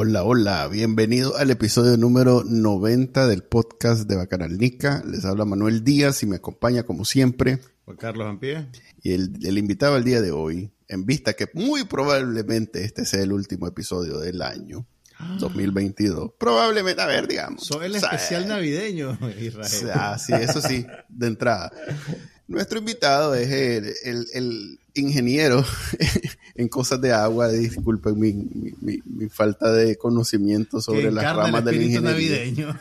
Hola, hola, bienvenido al episodio número 90 del podcast de Bacanal Nica. Les habla Manuel Díaz y me acompaña como siempre. Juan Carlos Ampie. Y el, invitado al día de hoy, en vista que muy probablemente este sea el último episodio del año 2022. Probablemente, a ver, digamos. Soy el especial navideño, Israel. Ah, sí, eso sí, de entrada. Nuestro invitado es el, ingeniero en cosas de agua. Disculpen mi, falta de conocimiento sobre las ramas del ingeniería. navideño.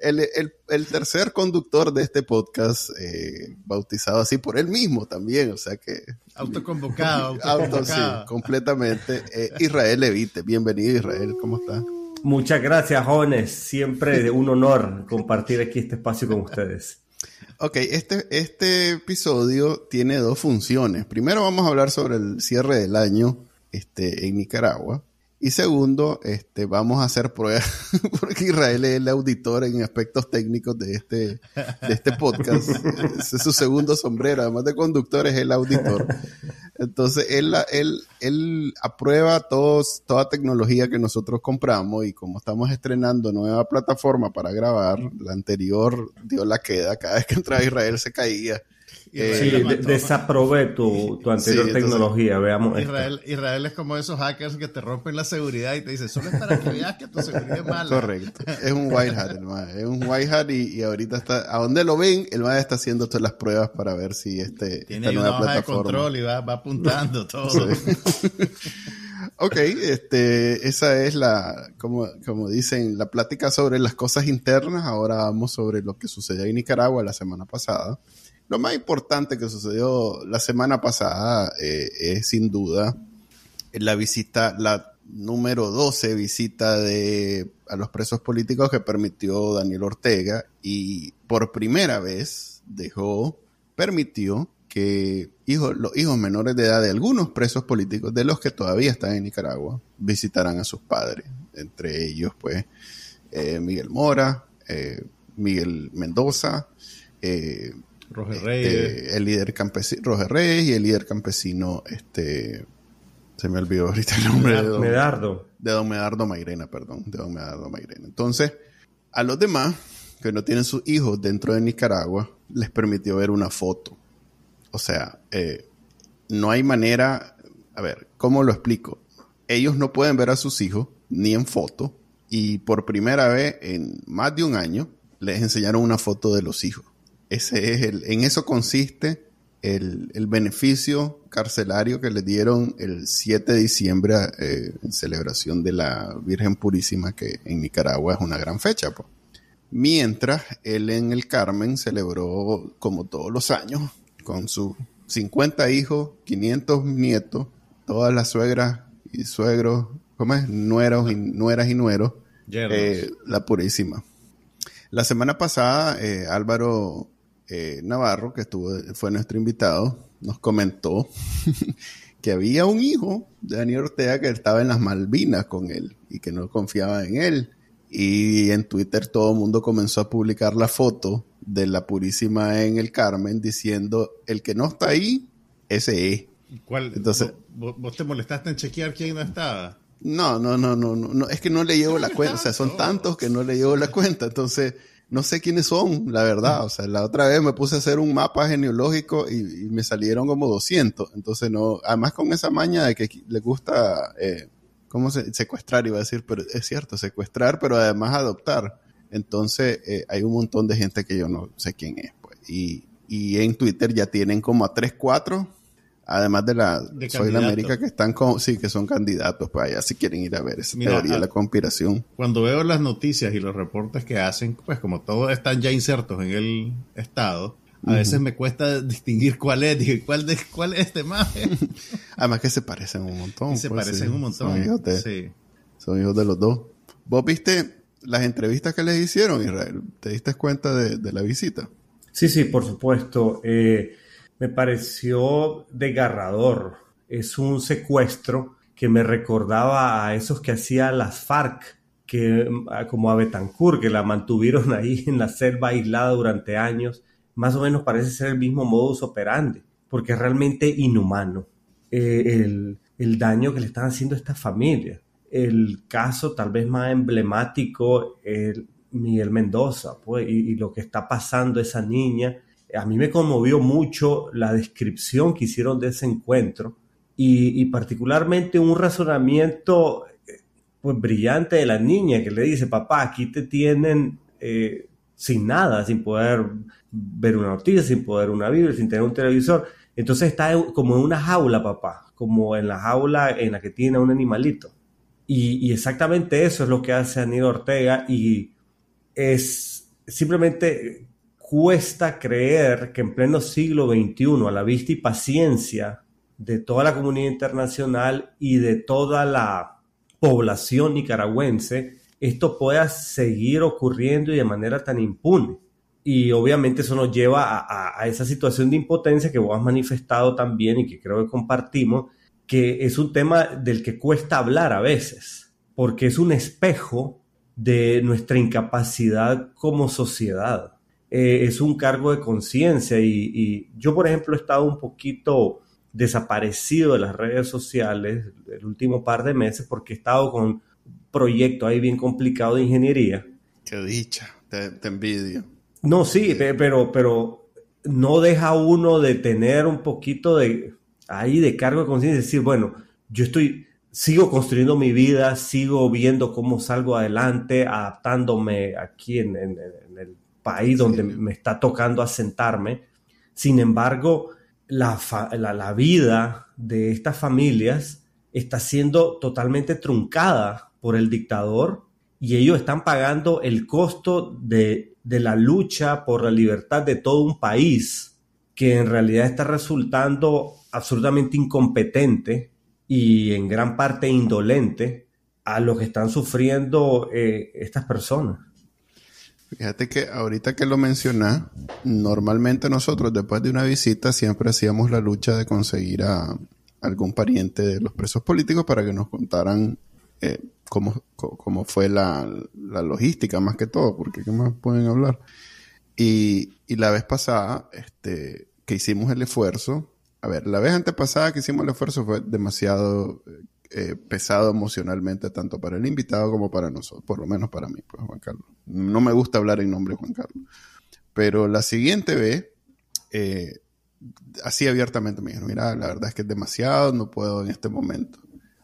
el, tercer conductor de este podcast, eh, bautizado así por él mismo también, o sea que... Autoconvocado, autoconvocado. Auto, sí, completamente. Eh, Israel Evite, bienvenido Israel, ¿cómo estás? Muchas gracias, jóvenes. Siempre un honor compartir aquí este espacio con ustedes. Ok, este, este episodio tiene dos funciones. Primero vamos a hablar sobre el cierre del año este, en Nicaragua. Y segundo, este, vamos a hacer pruebas, porque Israel es el auditor en aspectos técnicos de este, de este podcast. Es su segundo sombrero, además de conductor, es el auditor. Entonces, él, él, él aprueba todos, toda tecnología que nosotros compramos y como estamos estrenando nueva plataforma para grabar, la anterior dio la queda, cada vez que entraba Israel se caía. Eh, sí, desaprobé tu, tu anterior tecnología, veamos. Israel, Israel es como esos hackers que te rompen la seguridad y te dicen, solo es para que veas que tu seguridad es mala. Correcto, es un white hat, el es un white hat y, ahorita está, a donde lo ven, el MAE está haciendo todas las pruebas para ver si este, Tiene esta nueva una hoja de control y va, va apuntando todo. Ok, este, esa es la, como, como dicen, la plática sobre las cosas internas. Ahora vamos sobre lo que sucedió en Nicaragua la semana pasada. Lo más importante que sucedió la semana pasada eh, es sin duda la visita, la número 12 visita de, a los presos políticos que permitió Daniel Ortega y por primera vez dejó, permitió que hijos, los hijos menores de edad de algunos presos políticos, de los que todavía están en Nicaragua, visitaran a sus padres. Entre ellos, pues, eh, Miguel Mora, eh, Miguel Mendoza, eh, Roger este, Reyes. el líder campesino, Roger Reyes y el líder campesino, este, se me olvidó ahorita el nombre de don Medardo. De don Medardo Mairena, perdón, de don Medardo Mairena. Entonces, a los demás que no tienen sus hijos dentro de Nicaragua, les permitió ver una foto. O sea, eh, no hay manera, a ver, ¿cómo lo explico? Ellos no pueden ver a sus hijos ni en foto y por primera vez en más de un año les enseñaron una foto de los hijos. Ese es el, en eso consiste el, beneficio carcelario que le dieron el 7 de diciembre eh, en celebración de la Virgen Purísima, que en Nicaragua es una gran fecha. Mientras él en el Carmen celebró, como todos los años, con sus 50 hijos, 500 nietos, todas las suegras y suegros, ¿cómo es? Nueros y nueras y nueros, eh, la Purísima. La semana pasada, eh, Álvaro eh, Navarro, que estuvo, fue nuestro invitado, nos comentó que había un hijo de Daniel Ortega que estaba en las Malvinas con él y que no confiaba en él. Y en Twitter todo el mundo comenzó a publicar la foto de la Purísima en el Carmen diciendo, el que no está ahí, ese es. ¿Cuál? Entonces, ¿Vos, te molestaste en chequear quién no estaba? No, no, no, no, no, es que no le llevo la cuenta, o sea, son tantos que no le llevo la cuenta, entonces no sé quiénes son, la verdad. O sea, la otra vez me puse a hacer un mapa genealógico y, me salieron como 200. Entonces, no, además con esa maña de que le gusta, eh, ¿cómo se, secuestrar? Iba a decir, pero es cierto, secuestrar, pero además adoptar. Entonces, eh, hay un montón de gente que yo no sé quién es. Pues. Y, y en Twitter ya tienen como a 3, 4 además de la Soy la América que están con, sí, que son candidatos, pues allá si quieren ir a ver esa teoría de la conspiración. Cuando veo las noticias y los reportes que hacen, pues como todos están ya insertos en el estado, a veces me cuesta distinguir cuál es, dije, cuál, de, cuál es este más. Además que se parecen un montón. se pues, parecen un montón. Son hijos de, sí. son hijos de los dos. ¿Vos viste las entrevistas que les hicieron, Israel? ¿Te diste cuenta de, la visita? Sí, sí, por supuesto. Eh, me pareció desgarrador. Es un secuestro que me recordaba a esos que hacía las FARC, que, como a Betancourt, que la mantuvieron ahí en la selva aislada durante años. Más o menos parece ser el mismo modus operandi, porque es realmente inhumano eh, el, el daño que le están haciendo a esta familia el caso tal vez más emblemático es Miguel Mendoza, pues, y, lo que está pasando esa niña. A mí me conmovió mucho la descripción que hicieron de ese encuentro y, particularmente un razonamiento pues brillante de la niña que le dice, papá, aquí te tienen eh, sin nada, sin poder ver una noticia, sin poder una Biblia, sin tener un televisor. Entonces está como en una jaula, papá, como en la jaula en la que tiene un animalito. Y, exactamente eso es lo que hace Aníbal Ortega y es simplemente cuesta creer que en pleno siglo XXI, a la vista y paciencia de toda la comunidad internacional y de toda la población nicaragüense, esto pueda seguir ocurriendo y de manera tan impune. Y obviamente eso nos lleva a, a esa situación de impotencia que vos has manifestado también y que creo que compartimos, que es un tema del que cuesta hablar a veces, porque es un espejo de nuestra incapacidad como sociedad. Eh, es un cargo de conciencia y, yo, por ejemplo, he estado un poquito desaparecido de las redes sociales el último par de meses porque he estado con un proyecto ahí bien complicado de ingeniería. Qué dicha, te, te envidio. No, sí, pero, pero no deja uno de tener un poquito de, ahí de cargo de conciencia, decir, bueno, yo estoy, sigo construyendo mi vida, sigo viendo cómo salgo adelante, adaptándome aquí en, el país donde me está tocando asentarme. Sin embargo, la, la, vida de estas familias está siendo totalmente truncada por el dictador y ellos están pagando el costo de, de la lucha por la libertad de todo un país que en realidad está resultando absolutamente incompetente y en gran parte indolente a lo que están sufriendo eh, estas personas. Fíjate que ahorita que lo mencionas, normalmente nosotros después de una visita siempre hacíamos la lucha de conseguir a algún pariente de los presos políticos para que nos contaran eh, cómo, cómo, fue la, la, logística más que todo, porque qué más pueden hablar. Y, y la vez pasada, este, que hicimos el esfuerzo, a ver, la vez antepasada que hicimos el esfuerzo fue demasiado eh, pesado emocionalmente, tanto para el invitado como para nosotros, por lo menos para mí, pues Juan Carlos. No me gusta hablar en nombre de Juan Carlos. Pero la siguiente vez, eh, así abiertamente me dijeron, mira, la verdad es que es demasiado, no puedo en este momento.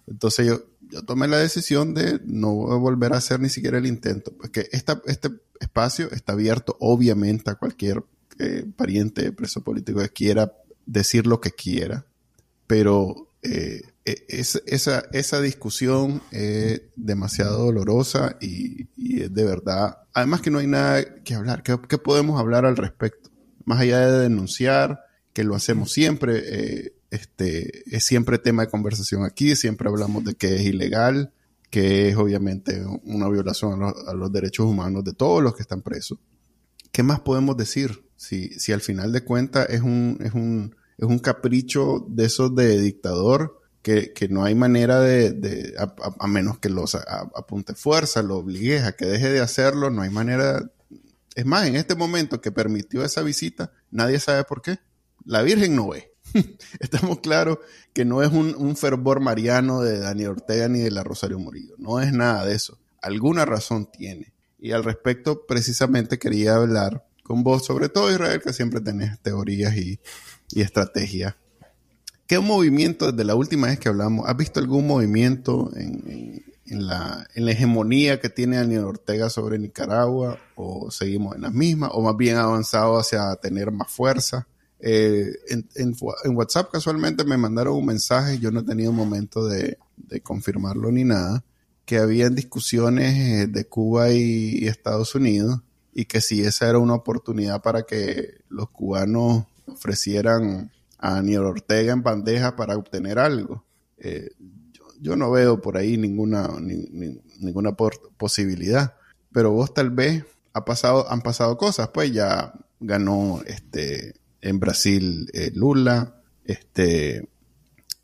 Entonces yo, yo tomé la decisión de no volver a hacer ni siquiera el intento, porque esta, este espacio está abierto obviamente a cualquier eh, pariente preso político que quiera decir lo que quiera, pero eh, e, esa, esa, discusión es demasiado dolorosa y, es de verdad, además que no hay nada que hablar, ¿qué, podemos hablar al respecto? Más allá de denunciar, que lo hacemos siempre, eh, este, es siempre tema de conversación aquí, siempre hablamos de que es ilegal, que es obviamente una violación a los, a los derechos humanos de todos los que están presos. ¿Qué más podemos decir? Si, si al final de cuentas es un, es un, es un capricho de esos de dictador que, no hay manera de, a, menos que los apunte fuerza, lo obligues a que deje de hacerlo, no hay manera. Es más, en este momento que permitió esa visita, nadie sabe por qué. La Virgen no ve. Estamos claros que no es un, fervor mariano de Daniel Ortega ni de la Rosario Murillo. No es nada de eso. Alguna razón tiene. Y al respecto, precisamente quería hablar con vos, sobre todo Israel, que siempre tenés teorías y estrategias. ¿Qué movimiento desde la última vez que hablamos? ¿Has visto algún movimiento en, la, hegemonía que tiene Daniel Ortega sobre Nicaragua? ¿O seguimos en las mismas? ¿O más bien avanzado hacia tener más fuerza? Eh, en, WhatsApp casualmente me mandaron un mensaje, yo no he tenido momento de, confirmarlo ni nada, que habían discusiones eh, de Cuba y Estados Unidos y que si esa era una oportunidad para que los cubanos ofrecieran a Daniel Ortega en bandeja para obtener algo. Eh, yo no veo por ahí ninguna, ninguna posibilidad. Pero vos tal vez ha pasado, han pasado cosas, pues ya ganó este en Brasil eh, Lula, este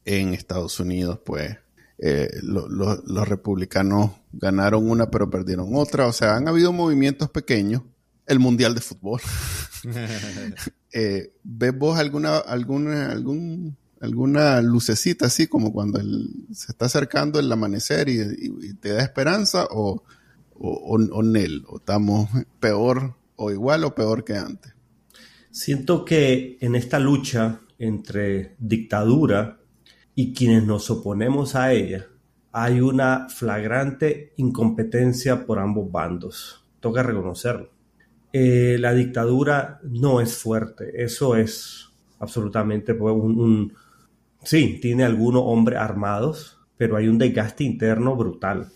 en Estados Unidos, pues eh, los republicanos ganaron una pero perdieron otra. O sea, han habido movimientos pequeños. El Mundial de Fútbol. eh, ¿Ves vos alguna, alguna, algún, alguna lucecita así como cuando se está acercando el amanecer y, te da esperanza o, o, o, Nel? ¿O estamos peor o igual o peor que antes? Siento que en esta lucha entre dictadura y quienes nos oponemos a ella, hay una flagrante incompetencia por ambos bandos. Toca reconocerlo. Eh, la dictadura no es fuerte, eso es absolutamente pues, un, Sí, tiene algunos hombres armados, pero hay un desgaste interno brutal.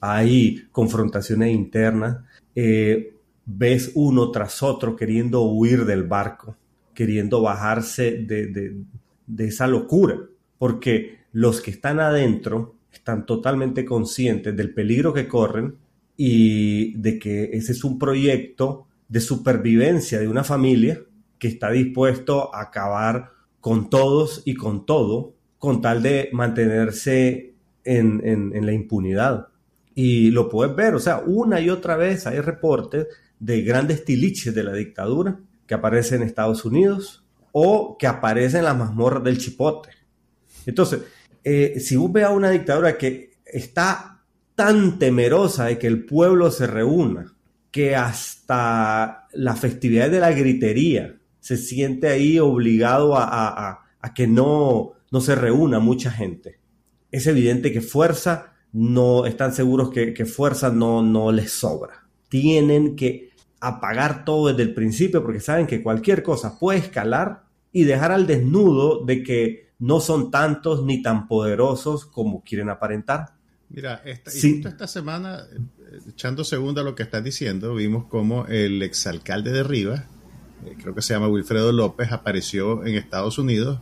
Hay confrontaciones internas. Eh, ves uno tras otro queriendo huir del barco, queriendo bajarse de esa locura porque los que están adentro están totalmente conscientes del peligro que corren y de que ese es un proyecto de supervivencia de una familia que está dispuesto a acabar con todos y con todo con tal de mantenerse en, la impunidad. Y lo puedes ver, o sea, una y otra vez hay reportes de grandes tiliches de la dictadura que aparecen en Estados Unidos o que aparecen en las mazmorras del Chipote. Entonces, eh, si vos ves a una dictadura que está tan temerosa de que el pueblo se reúna, que hasta la festividad de la gritería se siente ahí obligado a, que no, no se reúna mucha gente. Es evidente que fuerza no están seguros que, fuerza no, no les sobra. Tienen que apagar todo desde el principio porque saben que cualquier cosa puede escalar y dejar al desnudo de que no son tantos ni tan poderosos como quieren aparentar. Mira, esta, esta semana, eh, echando segunda a lo que estás diciendo, vimos como el exalcalde de Rivas, eh, creo que se llama Wilfredo López, apareció en Estados Unidos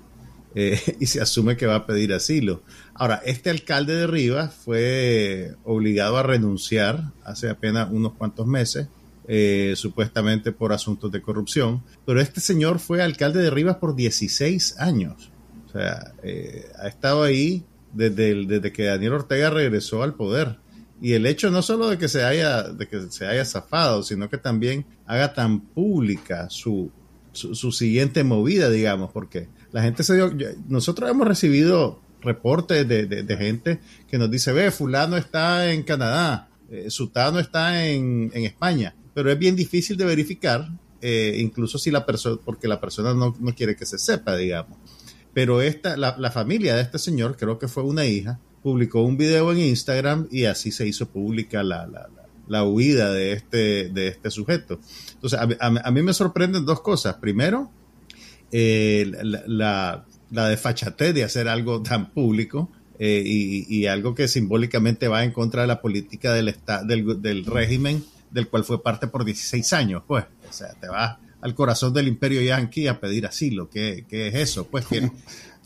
eh, y se asume que va a pedir asilo. Ahora, este alcalde de Rivas fue obligado a renunciar hace apenas unos cuantos meses, supuestamente por asuntos de corrupción, pero este señor fue alcalde de Rivas por 16 años. O sea, eh, ha estado ahí desde, desde que Daniel Ortega regresó al poder. Y el hecho no solo de que se haya, de que se haya zafado, sino que también haga tan pública su, su, siguiente movida, digamos, porque la gente se dio, nosotros hemos recibido reportes de, de, gente que nos dice, ve, fulano está en Canadá, eh, Sutano está en, en, España, pero es bien difícil de verificar, eh, incluso si la persona, porque la persona no, no, quiere que se sepa, digamos. Pero esta, la, familia de este señor, creo que fue una hija, publicó un video en Instagram y así se hizo pública la, la, huida de este, de este sujeto. Entonces, a, mí me sorprenden dos cosas. Primero, eh, la, la, desfachatez de hacer algo tan público eh, y, algo que simbólicamente va en contra de la política del, del, del régimen del cual fue parte por 16 años, pues. O sea, te vas al corazón del imperio yanqui a pedir asilo. ¿Qué, qué es eso? Pues, ¿quién,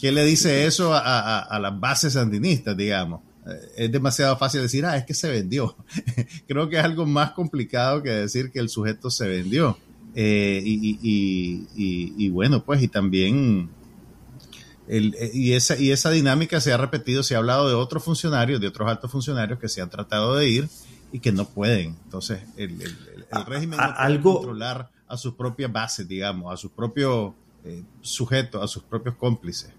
¿quién, le dice eso a, a, las bases sandinistas, digamos? Eh, es demasiado fácil decir, ah, es que se vendió. Creo que es algo más complicado que decir que el sujeto se vendió. Eh, y, y, y, y, bueno, pues, y también el, eh, y, esa, y esa dinámica se ha repetido, se ha hablado de otros funcionarios, de otros altos funcionarios que se han tratado de ir y que no pueden. Entonces, el, el, régimen no puede controlar a sus propias bases, digamos, a sus propios eh, sujetos, a sus propios cómplices.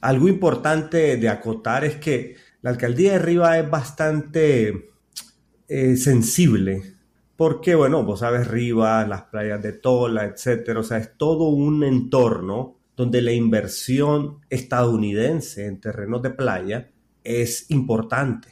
Algo importante de acotar es que la alcaldía de Riva es bastante eh, sensible, porque, bueno, vos sabes, Riva, las playas de Tola, etcétera, o sea, es todo un entorno donde la inversión estadounidense en terrenos de playa es importante.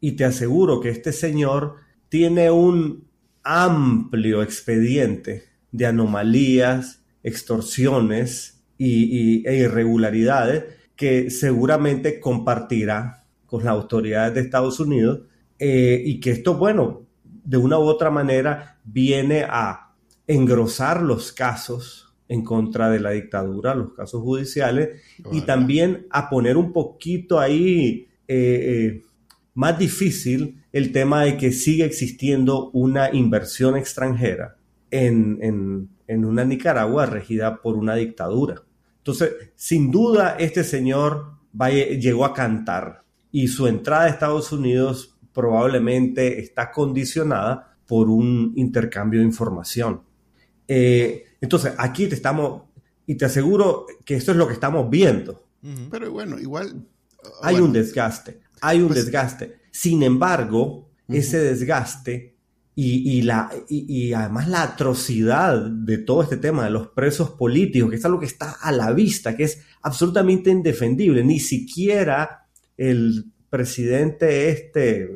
Y te aseguro que este señor tiene un amplio expediente de anomalías, extorsiones y, e irregularidades que seguramente compartirá con las autoridades de Estados Unidos eh, y que esto, bueno, de una u otra manera viene a engrosar los casos en contra de la dictadura, los casos judiciales, y también a poner un poquito ahí eh, más difícil el tema de que sigue existiendo una inversión extranjera en, una Nicaragua regida por una dictadura. Entonces, sin duda, este señor llegó a cantar y su entrada a Estados Unidos probablemente está condicionada por un intercambio de información. Eh, entonces, aquí te estamos, y te aseguro que esto es lo que estamos viendo. Pero bueno, igual... Hay un desgaste, hay un pues desgaste. Sin embargo, ese desgaste y, la, y, además la atrocidad de todo este tema de los presos políticos, que es algo que está a la vista, que es absolutamente indefendible. Ni siquiera el presidente este,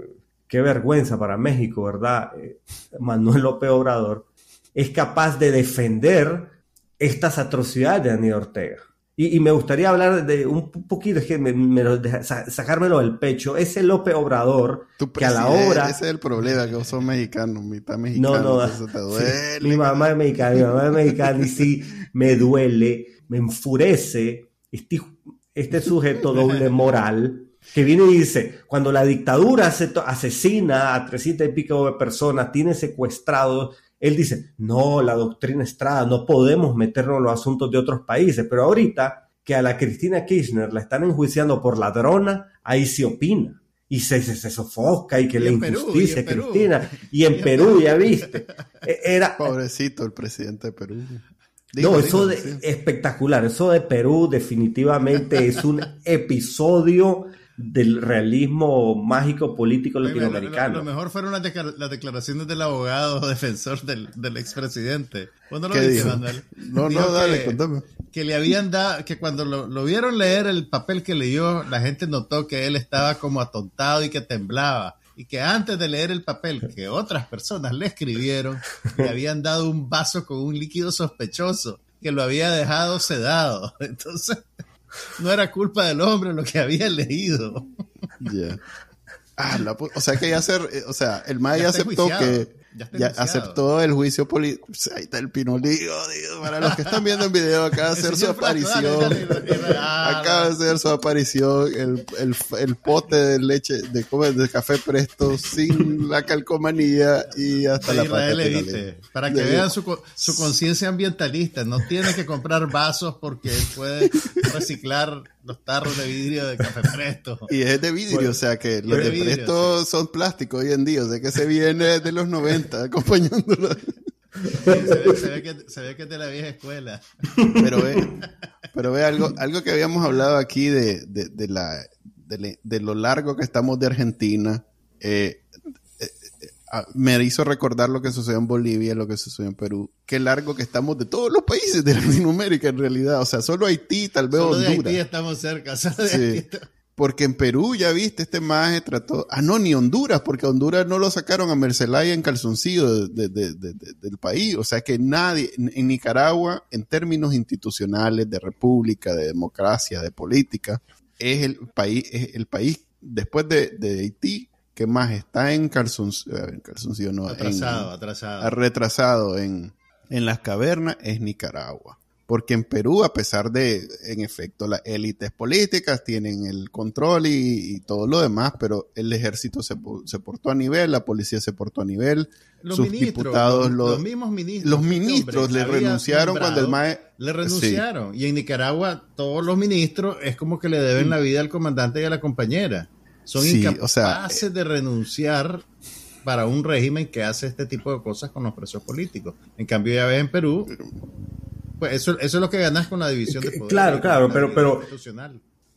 qué vergüenza para México, ¿verdad? Eh, Manuel López Obrador, es capaz de defender estas atrocidades de Daniel Ortega. Y, me gustaría hablar de un poquito, es que me, sacármelo del pecho. Ese López Obrador que a la hora. Ese es el problema, que vos sos mexicano, mitad mexicano. No, no, te duele. mi mamá es mexicana, mi mamá es mexicana y sí, me duele, me enfurece este, este sujeto doble moral que viene y dice, cuando la dictadura asesina a 300 y pico de personas, tiene secuestrados él dice, no, la doctrina Estrada, no podemos meternos en los asuntos de otros países, pero ahorita que a la Cristina Kirchner la están enjuiciando por ladrona, ahí se opina. Y se, se, sofoca y que la injusticia, Cristina. Y en, Perú, ya viste. E, era, Pobrecito el presidente de Perú. no, eso de, espectacular. Eso de Perú definitivamente es un episodio del realismo mágico político latinoamericano. Lo, mejor fueron las, declaraciones del abogado defensor del, del expresidente. ¿Cuándo lo viste, Manuel? No, no, dale, contame. Que le habían dado, que cuando lo, vieron leer el papel que leyó, la gente notó que él estaba como atontado y que temblaba. Y que antes de leer el papel que otras personas le escribieron, le habían dado un vaso con un líquido sospechoso que lo había dejado sedado. Entonces, no era culpa del hombre lo que había leído. Ah, o sea que ya ser, eh, o sea, el Maya ya aceptó que ya, aceptó el juicio político. ahí está el pinolío, para los que están viendo el video, acaba de hacer su aparición. acaba de hacer su aparición el, el, el pote de leche, de, de café presto sin la calcomanía y hasta la Para que vean su, su conciencia ambientalista, no tiene que comprar vasos porque él puede reciclar los tarros de vidrio de café presto. Y es de vidrio, o sea que los de, presto son plásticos hoy en día, o sea que se viene de los 90 acompañándolo. se, ve, que, se, ve, que, es de la vieja escuela. Pero ve, pero ve algo, algo que habíamos hablado aquí de, de, de la, de, lo largo que estamos de Argentina. Eh, me hizo recordar lo que sucedió en Bolivia, lo que sucedió en Perú. Qué largo que estamos de todos los países de Latinoamérica en realidad. O sea, solo Haití, tal vez solo Honduras. De Haití estamos cerca. sí. Porque en Perú, ya viste, este maje trató. Ah, no, ni Honduras, porque Honduras no lo sacaron a Mercelaya en calzoncillo del país. O sea que nadie, en Nicaragua, en términos institucionales, de república, de democracia, de política, es el país, es el país después de, Haití que más está en calzoncillo, en calzoncillo no, atrasado, atrasado. retrasado en, en las cavernas, es Nicaragua porque en Perú, a pesar de, en efecto, las élites políticas tienen el control y, todo lo demás, pero el ejército se, portó a nivel, la policía se portó a nivel, los sus diputados, los, mismos ministros, los ministros le renunciaron cuando el MAE... Le renunciaron. Y en Nicaragua, todos los ministros es como que le deben la vida al comandante y a la compañera. Son incapaces de renunciar para un régimen que hace este tipo de cosas con los presos políticos. En cambio, ya ves en Perú, pues eso, eso es lo que ganas con la división de poder. Claro, claro, pero, pero,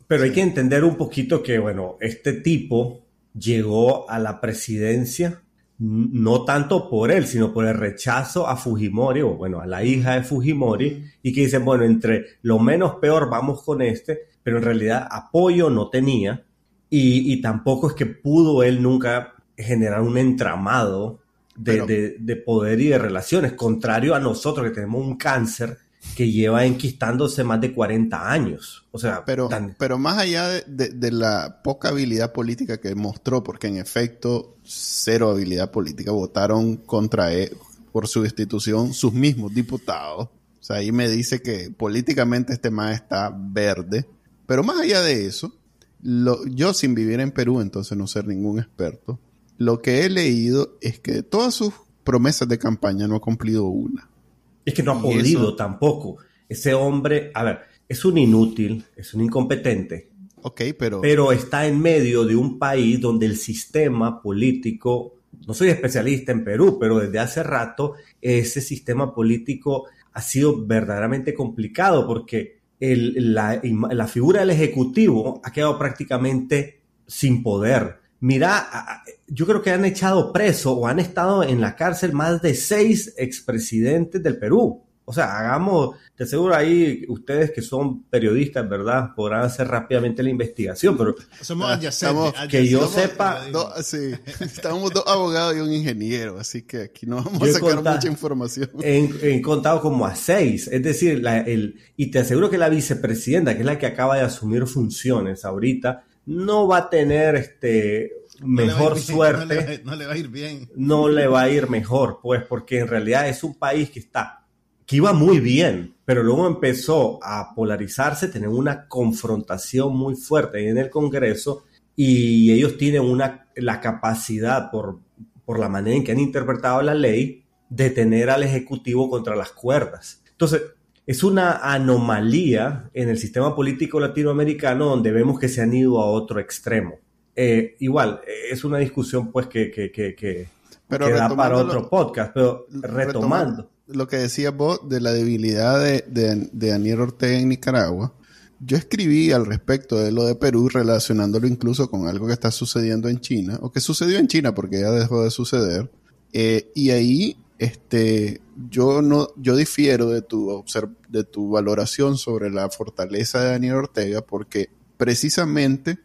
pero hay que entender un poquito que, bueno, este tipo llegó a la presidencia no tanto por él, sino por el rechazo a Fujimori, o bueno, a la hija de Fujimori, y que dicen, bueno, entre lo menos peor vamos con este, pero en realidad apoyo no tenía, y, y tampoco es que pudo él nunca generar un entramado de, de, poder y de relaciones, contrario a nosotros que tenemos un cáncer que lleva enquistándose más de 40 años. O sea, pero, pero más allá de, la poca habilidad política que mostró, porque en efecto, cero habilidad política, votaron contra él por su institución sus mismos diputados. O sea, ahí me dice que políticamente este más está verde. Pero más allá de eso, yo sin vivir en Perú, entonces no ser ningún experto, lo que he leído es que todas sus promesas de campaña no ha cumplido una. Es que no ha podido tampoco. Ese hombre, a ver, es un inútil, es un incompetente. Ok, pero... Pero está en medio de un país donde el sistema político, no soy especialista en Perú, pero desde hace rato ese sistema político ha sido verdaderamente complicado porque la, la, figura del Ejecutivo ha quedado prácticamente sin poder. Mira, yo creo que han echado preso o han estado en la cárcel más de seis expresidentes del Perú. O sea, hagamos, te aseguro ahí, ustedes que son periodistas, ¿verdad? Podrán hacer rápidamente la investigación, pero somos adyacentes, que yo sepa. sí, estamos dos abogados y un ingeniero, así que aquí no vamos a sacar mucha información. He, contado como a seis, es decir, el, y te aseguro que la vicepresidenta, que es la que acaba de asumir funciones ahorita, no va a tener este mejor suerte. no le va a ir bien. No le va a ir mejor, pues, porque en realidad es un país que está que iba muy bien, pero luego empezó a polarizarse, tener una confrontación muy fuerte en el Congreso y ellos tienen una, la capacidad por, por la manera en que han interpretado la ley de tener al Ejecutivo contra las cuerdas. Entonces, es una anomalía en el sistema político latinoamericano donde vemos que se han ido a otro extremo. Eh, igual, es una discusión pues que, que, que, que, da para otro podcast, pero retomando lo que decías vos de la debilidad de, Daniel Ortega en Nicaragua, yo escribí al respecto de lo de Perú relacionándolo incluso con algo que está sucediendo en China, o que sucedió en China porque ya dejó de suceder. Eh, y ahí este, yo, no, yo difiero de tu, de tu valoración sobre la fortaleza de Daniel Ortega porque precisamente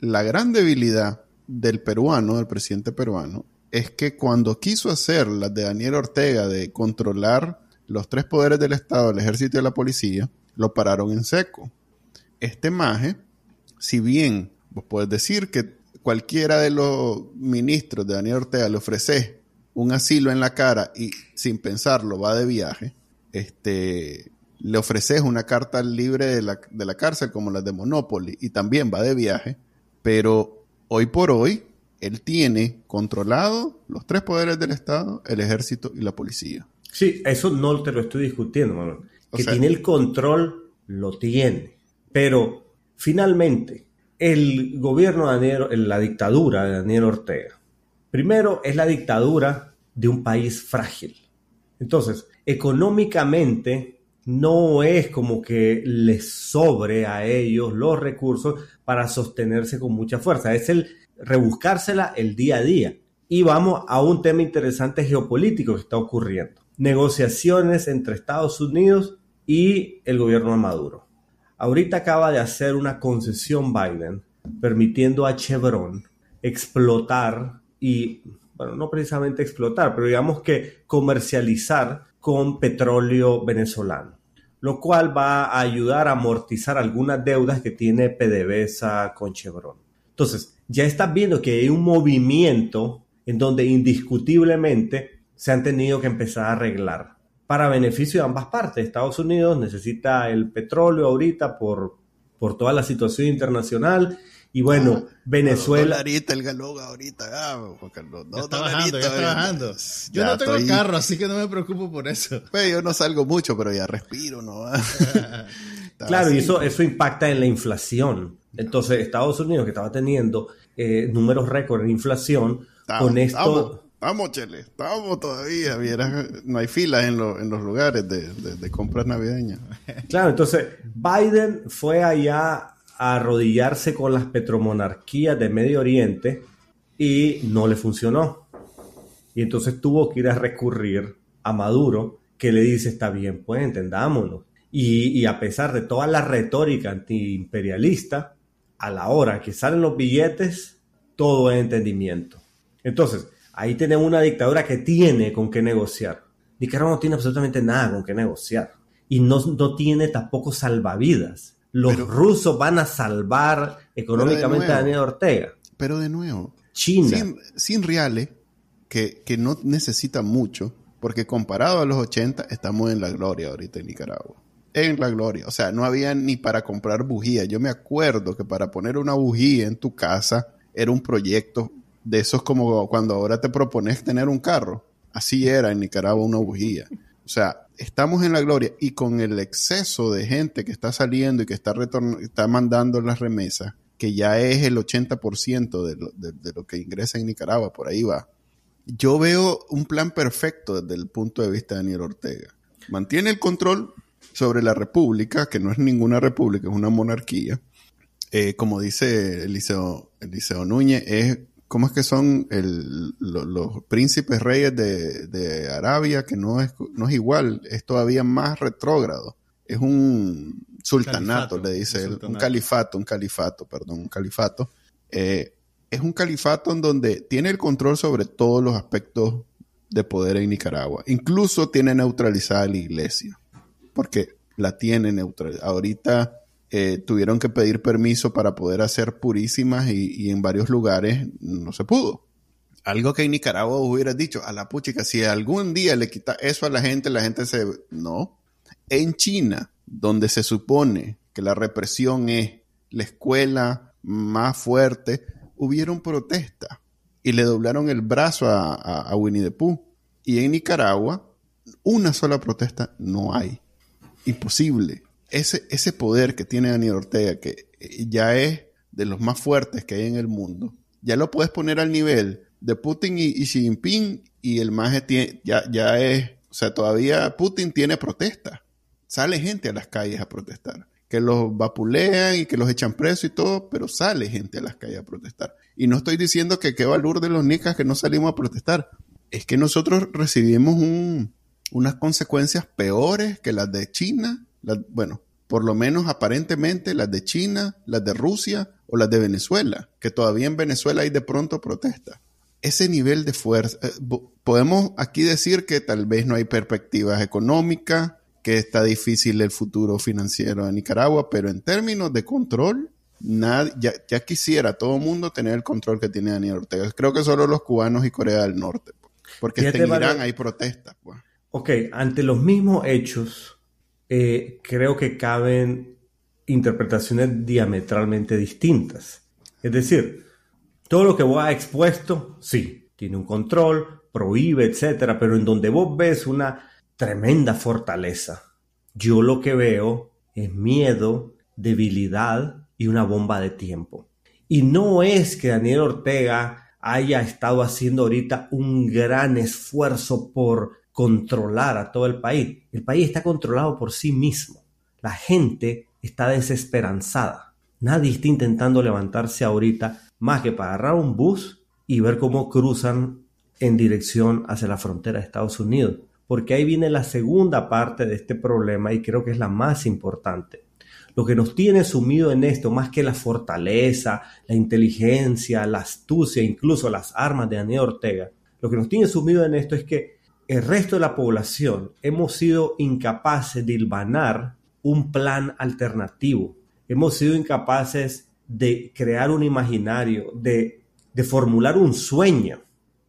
la gran debilidad del peruano, del presidente peruano, es que cuando quiso hacer las de Daniel Ortega de controlar los tres poderes del Estado, el ejército y la policía, lo pararon en seco. Este maje, si bien vos podés decir que cualquiera de los ministros de Daniel Ortega le ofrece un asilo en la cara y sin pensarlo va de viaje, este, le ofreces una carta libre de la, de la cárcel como las de Monopoly y también va de viaje, pero hoy por hoy él tiene controlado los tres poderes del Estado, el ejército y la policía. Sí, eso no te lo estoy discutiendo, Manuel. Que tiene el control, lo tiene. Pero finalmente, el gobierno de Daniel, la dictadura de Daniel Ortega, primero es la dictadura de un país frágil. Entonces, económicamente no es como que les sobre a ellos los recursos para sostenerse con mucha fuerza. Es el rebuscársela el día a día. Y vamos a un tema interesante geopolítico que está ocurriendo. Negociaciones entre Estados Unidos y el gobierno de Maduro. Ahorita acaba de hacer una concesión Biden permitiendo a Chevron explotar y, bueno, no precisamente explotar, pero digamos que comercializar con petróleo venezolano, lo cual va a ayudar a amortizar algunas deudas que tiene PDVSA con Chevron. Entonces, ya estás viendo que hay un movimiento en donde indiscutiblemente se han tenido que empezar a arreglar para beneficio de ambas partes. Estados Unidos necesita el petróleo ahorita por, por toda la situación internacional y bueno, ah, Venezuela. ahorita el galón ahorita, ah, No, está bajando, ya está bajando. Yo no tengo carro, así que no me preocupo por eso. Pues yo no salgo mucho, pero ya respiro, ¿no? claro, y eso, eso impacta en la inflación. Entonces, Estados Unidos, que estaba teniendo eh, números récord en inflación, con esto... Vamos, Chele, estamos todavía, no hay filas en, en los lugares de, de, compras navideñas. Claro, entonces Biden fue allá a arrodillarse con las petromonarquías de Medio Oriente y no le funcionó. Y entonces tuvo que ir a recurrir a Maduro, que le dice, está bien, pues entendámonos. Y, y a pesar de toda la retórica antiimperialista, a la hora que salen los billetes, todo es entendimiento. Entonces, ahí tenemos una dictadura que tiene con qué negociar. Nicaragua no tiene absolutamente nada con qué negociar. Y no, no tiene tampoco salvavidas. Los rusos van a salvar económicamente a Daniel Ortega. Pero de nuevo, China. Sin, sin reales, que, que no necesita mucho, porque comparado a los 80, estamos en la gloria ahorita en Nicaragua. En la gloria. O sea, no había ni para comprar bujías. Yo me acuerdo que para poner una bujía en tu casa era un proyecto de esos como cuando ahora te propones tener un carro. Así era en Nicaragua una bujía. O sea, estamos en la gloria y con el exceso de gente que está saliendo y que está, está mandando las remesas, que ya es el 80% de lo, de lo que ingresa en Nicaragua, por ahí va. Yo veo un plan perfecto desde el punto de vista de Daniel Ortega. Mantiene el control sobre la república, que no es ninguna república, es una monarquía. Eh, como dice Eliseo, Eliseo Núñez, es ¿cómo es que son los príncipes reyes de, Arabia? Que no es, no es igual, es todavía más retrógrado. Es un sultanato, le dice él, un califato, un califato, perdón, un califato. Eh, es un califato en donde tiene el control sobre todos los aspectos de poder en Nicaragua. Incluso tiene neutralizada la iglesia, porque la tiene neutralizada. Ahorita eh, tuvieron que pedir permiso para poder hacer purísimas y, en varios lugares no se pudo. Algo que en Nicaragua hubiera dicho, a la puchica, si algún día le quita eso a la gente, la gente se... No. En China, donde se supone que la represión es la escuela más fuerte, hubieron protestas y le doblaron el brazo a, Winnie the Pooh. Y en Nicaragua, una sola protesta no hay. Imposible. Ese, ese poder que tiene Daniel Ortega, que ya es de los más fuertes que hay en el mundo, ya lo puedes poner al nivel de Putin y, Xi Jinping y el más ya, ya es, o sea, todavía Putin tiene protesta. Sale gente a las calles a protestar que los vapulean y que los echan preso y todo, pero sale gente a las calles a protestar. Y no estoy diciendo que qué valor de los nicas que no salimos a protestar. Es que nosotros recibimos unas consecuencias peores que las de China, bueno, por lo menos aparentemente las de China, las de Rusia o las de Venezuela, que todavía en Venezuela hay de pronto protestas. Ese nivel de fuerza, eh, podemos aquí decir que tal vez no hay perspectivas económicas, que está difícil el futuro financiero de Nicaragua, pero en términos de control, ya, ya, quisiera todo el mundo tener el control que tiene Daniel Ortega. Creo que solo los cubanos y Corea del Norte, porque en Irán hay protestas. Pues. Ok, ante los mismos hechos, eh, creo que caben interpretaciones diametralmente distintas. Es decir, todo lo que vos ha expuesto, sí, tiene un control, prohíbe, etcétera, pero en donde vos ves una tremenda fortaleza. Yo lo que veo es miedo, debilidad y una bomba de tiempo. Y no es que Daniel Ortega haya estado haciendo ahorita un gran esfuerzo por controlar a todo el país. El país está controlado por sí mismo. La gente está desesperanzada. Nadie está intentando levantarse ahorita más que para agarrar un bus y ver cómo cruzan en dirección hacia la frontera de Estados Unidos porque ahí viene la segunda parte de este problema y creo que es la más importante. Lo que nos tiene sumido en esto, más que la fortaleza, la inteligencia, la astucia, incluso las armas de Daniel Ortega, lo que nos tiene sumido en esto es que el resto de la población hemos sido incapaces de hilvanar un plan alternativo. Hemos sido incapaces de crear un imaginario, de, de formular un sueño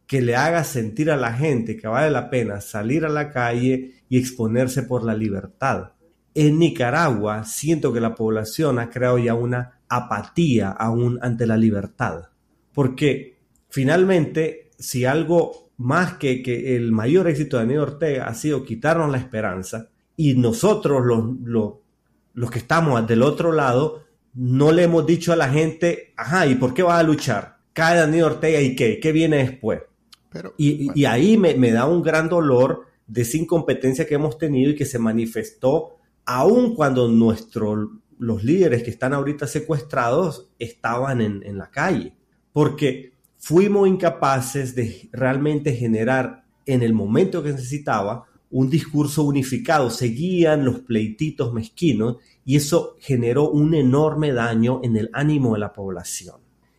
que le haga sentir a la gente que vale la pena salir a la calle y exponerse por la libertad. En Nicaragua siento que la población ha creado ya una apatía aún ante la libertad, porque finalmente si algo más que, que el mayor éxito de Daniel Ortega ha sido quitarnos la esperanza y nosotros los, los, los que estamos del otro lado no le hemos dicho a la gente, ajá, ¿y por qué va a luchar? Cae Daniel Ortega y qué, ¿qué viene después? y, ahí me, da un gran dolor de esa incompetencia que hemos tenido y que se manifestó aun cuando nuestros los líderes que están ahorita secuestrados estaban en, en la calle. Porque fuimos incapaces de realmente generar en el momento que necesitaba un discurso unificado, seguían los pleititos mezquinos y eso generó un enorme daño en el ánimo de la población.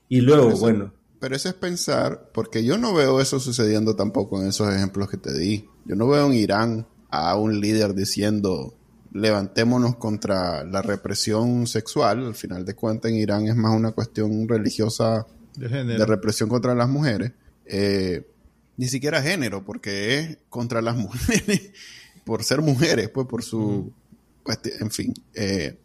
Y luego, bueno, pero eso es pensar, porque yo no veo eso sucediendo tampoco en esos ejemplos que te di. Yo no veo en Irán a un líder diciendo levantémonos contra la represión sexual. Al final de cuentas, en Irán es más una cuestión religiosa de, represión contra las mujeres. Eh, ni siquiera género, porque es contra las mujeres, por ser mujeres, pues por su pues, en fin. Eh,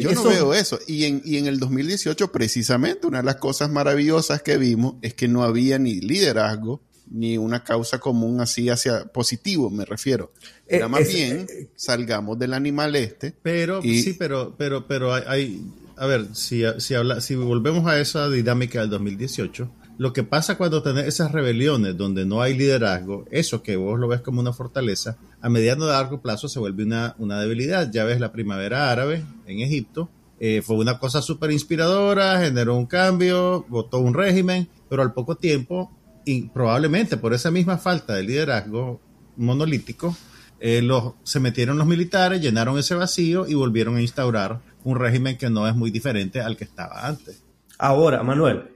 yo no veo eso. Y en, y en el 2018, precisamente, una de las cosas maravillosas que vimos es que no había ni liderazgo, ni una causa común así hacia positivo, me refiero. Era más bien, salgamos del animal este. Pero, sí, pero, pero, pero hay, a ver, si, si, habla, si volvemos a esa dinámica del 2018, lo que pasa cuando tenés esas rebeliones donde no hay liderazgo, eso que vos lo ves como una fortaleza, a mediano y largo plazo se vuelve una, una debilidad. Ya ves la primavera árabe en Egipto, eh, fue una cosa súper inspiradora, generó un cambio, votó un régimen, pero al poco tiempo, y probablemente por esa misma falta de liderazgo monolítico, eh, los, se metieron los militares, llenaron ese vacío y volvieron a instaurar un régimen que no es muy diferente al que estaba antes. Ahora, Manuel,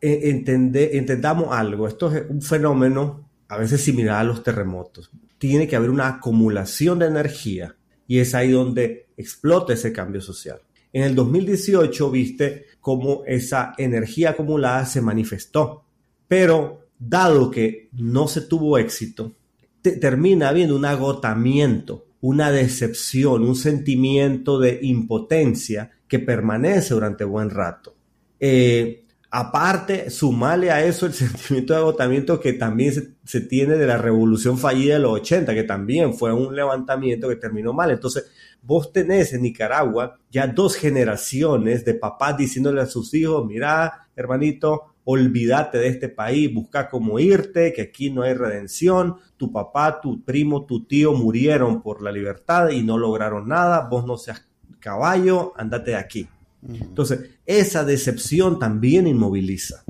e, entendamos algo. Esto es un fenómeno a veces similar a los terremotos. Tiene que haber una acumulación de energía y es ahí donde explota ese cambio social. En el 2018 viste cómo esa energía acumulada se manifestó, pero dado que no se tuvo éxito, termina habiendo un agotamiento, una decepción, un sentimiento de impotencia que permanece durante buen rato. Eh, Aparte, sumarle a eso el sentimiento de agotamiento que también se, tiene de la revolución fallida de los 80, que también fue un levantamiento que terminó mal. Entonces, vos tenés en Nicaragua ya dos generaciones de papás diciéndole a sus hijos, mira, hermanito, olvídate de este país, busca cómo irte, que aquí no hay redención, tu papá, tu primo, tu tío murieron por la libertad y no lograron nada, vos no seas caballo, andate de aquí. Entonces, esa decepción también inmoviliza.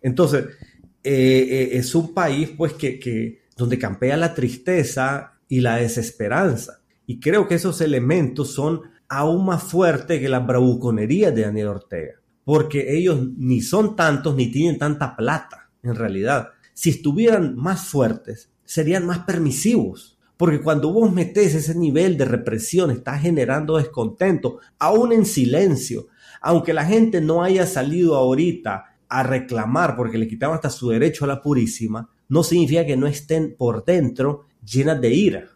Entonces, eh, eh, es un país pues que, donde campea la tristeza y la desesperanza. Y creo que esos elementos son aún más fuertes que la bravuconería de Daniel Ortega, porque ellos ni son tantos ni tienen tanta plata, en realidad. Si estuvieran más fuertes, serían más permisivos porque cuando vos metés ese nivel de represión, está generando descontento, aún en silencio. Aunque la gente no haya salido ahorita a reclamar porque le quitaban hasta su derecho a la purísima, no significa que no estén por dentro llenas de ira.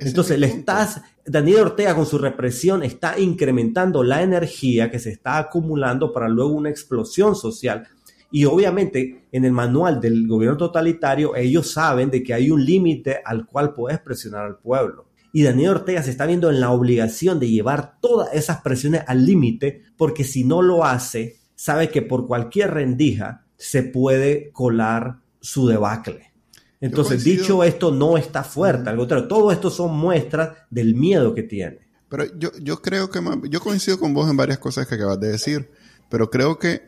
Entonces, le estás, Daniel Ortega con su represión está incrementando la energía que se está acumulando para luego una explosión social y obviamente en el manual del gobierno totalitario ellos saben de que hay un límite al cual puedes presionar al pueblo. Y Daniel Ortega se está viendo en la obligación de llevar todas esas presiones al límite porque si no lo hace, sabe que por cualquier rendija se puede colar su debacle. Entonces, dicho esto, no está fuerte, al contrario, todo esto son muestras del miedo que tiene. Pero yo, yo creo que yo coincido con vos en varias cosas que acabas de decir, pero creo que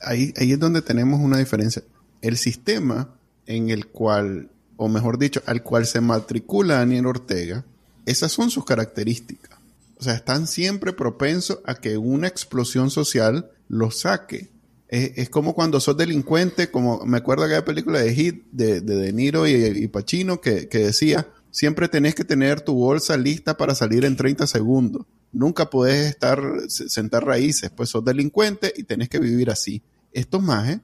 ahí, ahí es donde tenemos una diferencia. El sistema en el cual, o mejor dicho, al cual se matricula Daniel Ortega, esas son sus características. O sea, están siempre propensos a que una explosión social los saque. Es, como cuando sos delincuente, como me acuerdo aquella película de Hit de De, Niro y, Pacino que, que, decía, siempre tenés que tener tu bolsa lista para salir en 30 segundos. Nunca puedes estar, sentar raíces, pues sos delincuente y tenés que vivir así. Estos más,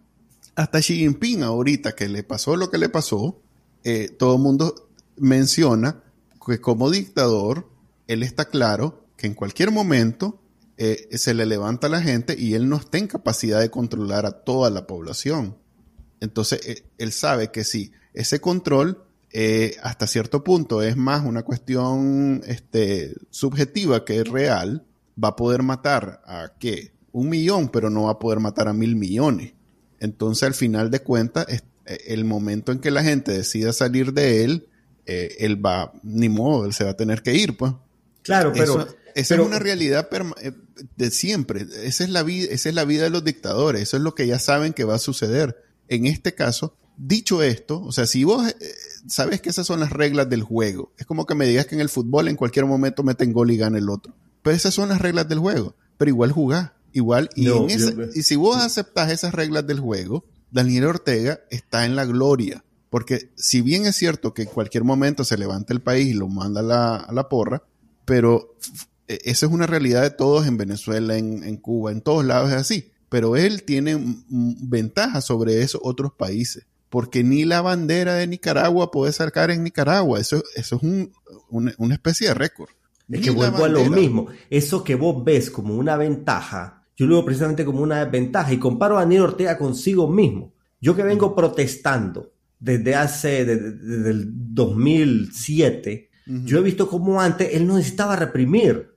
hasta Xi Jinping ahorita que le pasó lo que le pasó, eh, todo el mundo menciona que como dictador, él está claro que en cualquier momento eh, se le levanta a la gente y él no está en capacidad de controlar a toda la población. Entonces, eh, él sabe que si ese control eh, hasta cierto punto es más una cuestión este, subjetiva que real, va a poder matar a qué? Un millón, pero no va a poder matar a mil millones. Entonces, al final de cuentas, el momento en que la gente decida salir de él, eh, él va, ni modo, él se va a tener que ir, pues. Claro, pero... esa es una realidad de siempre. Esa es, la vida, esa es la vida de los dictadores. Eso es lo que ya saben que va a suceder. En este caso, dicho esto, o sea, si vos eh, sabes que esas son las reglas del juego, es como que me digas que en el fútbol en cualquier momento meten gol y gana el otro. Pero esas son las reglas del juego. Pero igual jugás, igual. Y, y si vos aceptás esas reglas del juego, Daniel Ortega está en la gloria. Porque si bien es cierto que en cualquier momento se levanta el país y lo manda a la, porra, pero esa es una realidad de todos en Venezuela, en, en Cuba, en todos lados es así. Pero él tiene ventajas sobre esos otros países porque ni la bandera de Nicaragua puede sacar en Nicaragua. Eso, eso es una, especie de récord. Es que vuelvo a lo mismo. Eso que vos ves como una ventaja, yo lo veo precisamente como una desventaja y comparo a Daniel Ortega consigo mismo. Yo que vengo protestando desde hace, desde, el 2007, yo he visto cómo antes él no necesitaba reprimir.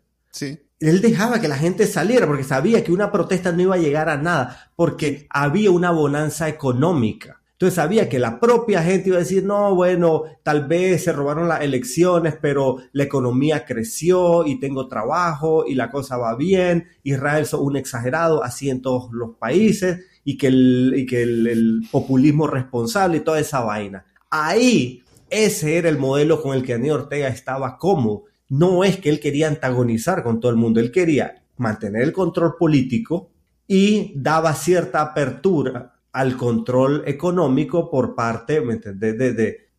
Él dejaba que la gente saliera porque sabía que una protesta no iba a llegar a nada, porque había una bonanza económica. Entonces sabía que la propia gente iba a decir, no, bueno, tal vez se robaron las elecciones, pero la economía creció y tengo trabajo y la cosa va bien. Israel es un exagerado, así en todos los países, y que el, que el, populismo responsable y toda esa vaina. Ahí, ese era el modelo con el que Daniel Ortega estaba cómodo. No es que él quería antagonizar con todo el mundo, él quería mantener el control político y daba cierta apertura al control económico por parte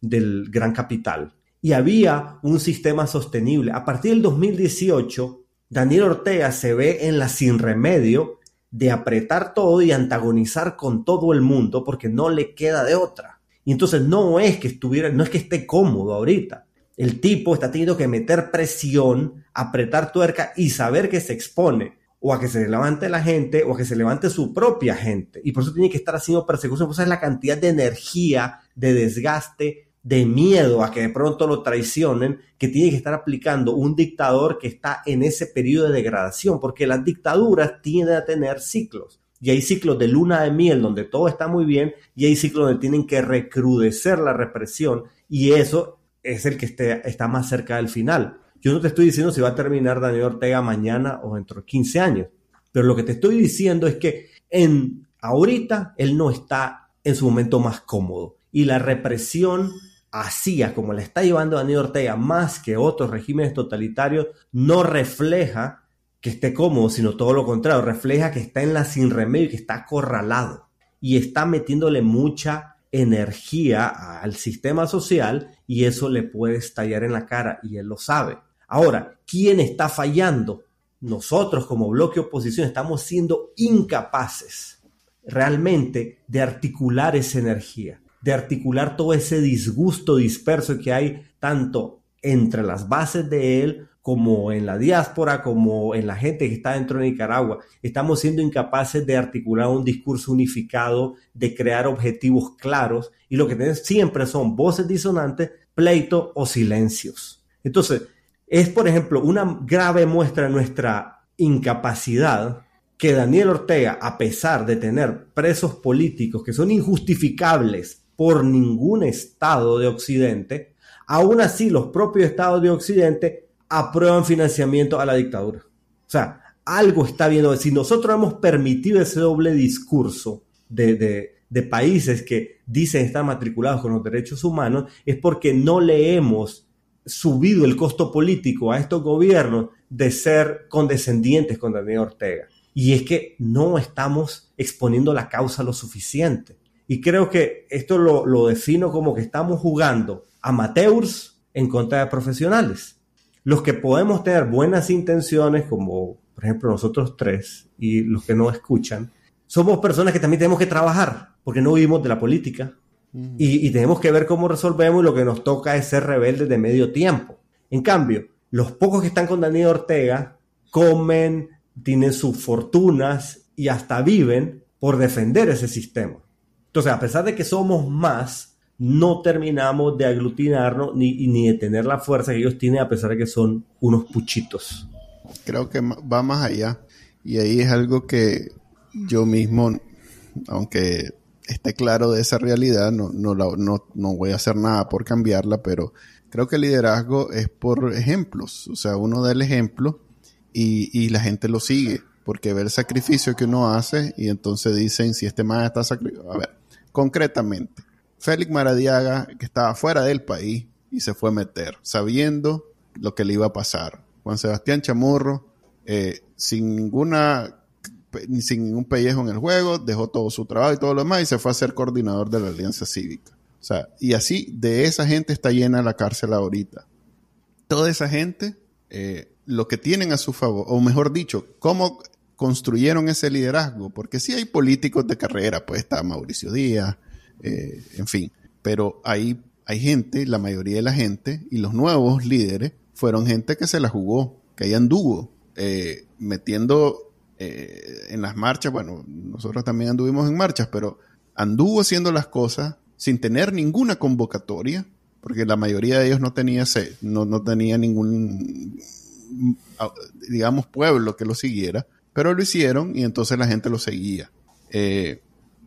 del gran capital. Y había un sistema sostenible. A partir del 2018, Daniel Ortega se ve en la sin remedio de apretar todo y antagonizar con todo el mundo porque no le queda de otra. Y entonces no es que estuviera, no es que esté cómodo ahorita. El tipo está teniendo que meter presión, apretar tuerca y saber que se expone o a que se levante la gente o a que se levante su propia gente. Y por eso tiene que estar haciendo persecución. Pues es la cantidad de energía, de desgaste, de miedo a que de pronto lo traicionen, que tiene que estar aplicando un dictador que está en ese periodo de degradación, porque las dictaduras tienden a tener ciclos. Y hay ciclos de luna de miel donde todo está muy bien y hay ciclos donde tienen que recrudecer la represión y eso es el que está más cerca del final. Yo no te estoy diciendo si va a terminar Daniel Ortega mañana o dentro de 15 años, pero lo que te estoy diciendo es que en ahorita él no está en su momento más cómodo y la represión así como la está llevando Daniel Ortega más que otros regímenes totalitarios no refleja que esté cómodo, sino todo lo contrario, refleja que está en la sin remedio y que está acorralado y está metiéndole mucha energía al sistema social y eso le puede estallar en la cara y él lo sabe. Ahora, ¿quién está fallando? Nosotros como bloque oposición estamos siendo incapaces realmente de articular esa energía, de articular todo ese disgusto disperso que hay tanto entre las bases de él como en la diáspora, como en la gente que está dentro de Nicaragua. Estamos siendo incapaces de articular un discurso unificado, de crear objetivos claros y lo que tenemos siempre son voces disonantes, pleito o silencios. Entonces, es, por ejemplo, una grave muestra de nuestra incapacidad que Daniel Ortega, a pesar de tener presos políticos que son injustificables por ningún Estado de Occidente, aún así los propios Estados de Occidente aprueban financiamiento a la dictadura. O sea, algo está viendo. Si nosotros hemos permitido ese doble discurso de, de países que dicen estar matriculados con los derechos humanos, es porque no le hemos subido el costo político a estos gobiernos de ser condescendientes con Daniel Ortega. Y es que no estamos exponiendo la causa lo suficiente. Y creo que esto lo, lo defino como que estamos jugando amateurs en contra de profesionales. Los que podemos tener buenas intenciones, como por ejemplo nosotros tres y los que no escuchan, somos personas que también tenemos que trabajar, porque no vivimos de la política, y, tenemos que ver cómo resolvemos y lo que nos toca es ser rebeldes de medio tiempo. En cambio, los pocos que están con Daniel Ortega comen, tienen sus fortunas y hasta viven por defender ese sistema. Entonces, a pesar de que somos más, no terminamos de aglutinarnos ni, ni de tener la fuerza que ellos tienen a pesar de que son unos puchitos. Creo que va más allá. Y ahí es algo que yo mismo, aunque esté claro de esa realidad, no, no, no, no voy a hacer nada por cambiarla, pero creo que el liderazgo es por ejemplos. O sea, uno da el ejemplo y, y la gente lo sigue, porque ve el sacrificio que uno hace y entonces dicen si este man está sacrificado. A ver, concretamente, Félix Maradiaga, que estaba fuera del país y se fue a meter, sabiendo lo que le iba a pasar. Juan Sebastián Chamorro, eh, sin ninguna sin ningún pellejo en el juego, dejó todo su trabajo y todo lo demás y se fue a ser coordinador de la Alianza Cívica. O sea, y así de esa gente está llena la cárcel ahorita. Toda esa gente, eh, lo que tienen a su favor, o mejor dicho, cómo construyeron ese liderazgo, porque sí hay políticos de carrera, pues está Mauricio Díaz, eh, en fin, pero hay, hay gente, la mayoría de la gente y los nuevos líderes fueron gente que se la jugó, que ahí anduvo, eh, metiendo eh, en las marchas, bueno, nosotros también anduvimos en marchas, pero anduvo haciendo las cosas sin tener ninguna convocatoria, porque la mayoría de ellos no tenía, no, no tenía ningún, digamos, pueblo que lo siguiera, pero lo hicieron y entonces la gente lo seguía.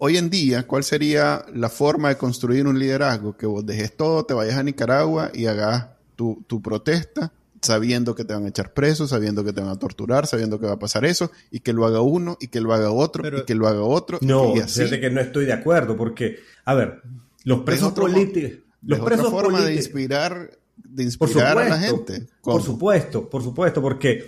Hoy en día, ¿cuál sería la forma de construir un liderazgo? Que vos dejes todo, te vayas a Nicaragua y hagas tu, protesta sabiendo que te van a echar preso, sabiendo que te van a torturar, sabiendo que va a pasar eso, y que lo haga uno, y que lo haga otro, y que lo haga otro. No, y que no estoy de acuerdo, porque, a ver, los presos políticos... Los presos otra forma de inspirar, de inspirar a la gente. Por supuesto, por supuesto, porque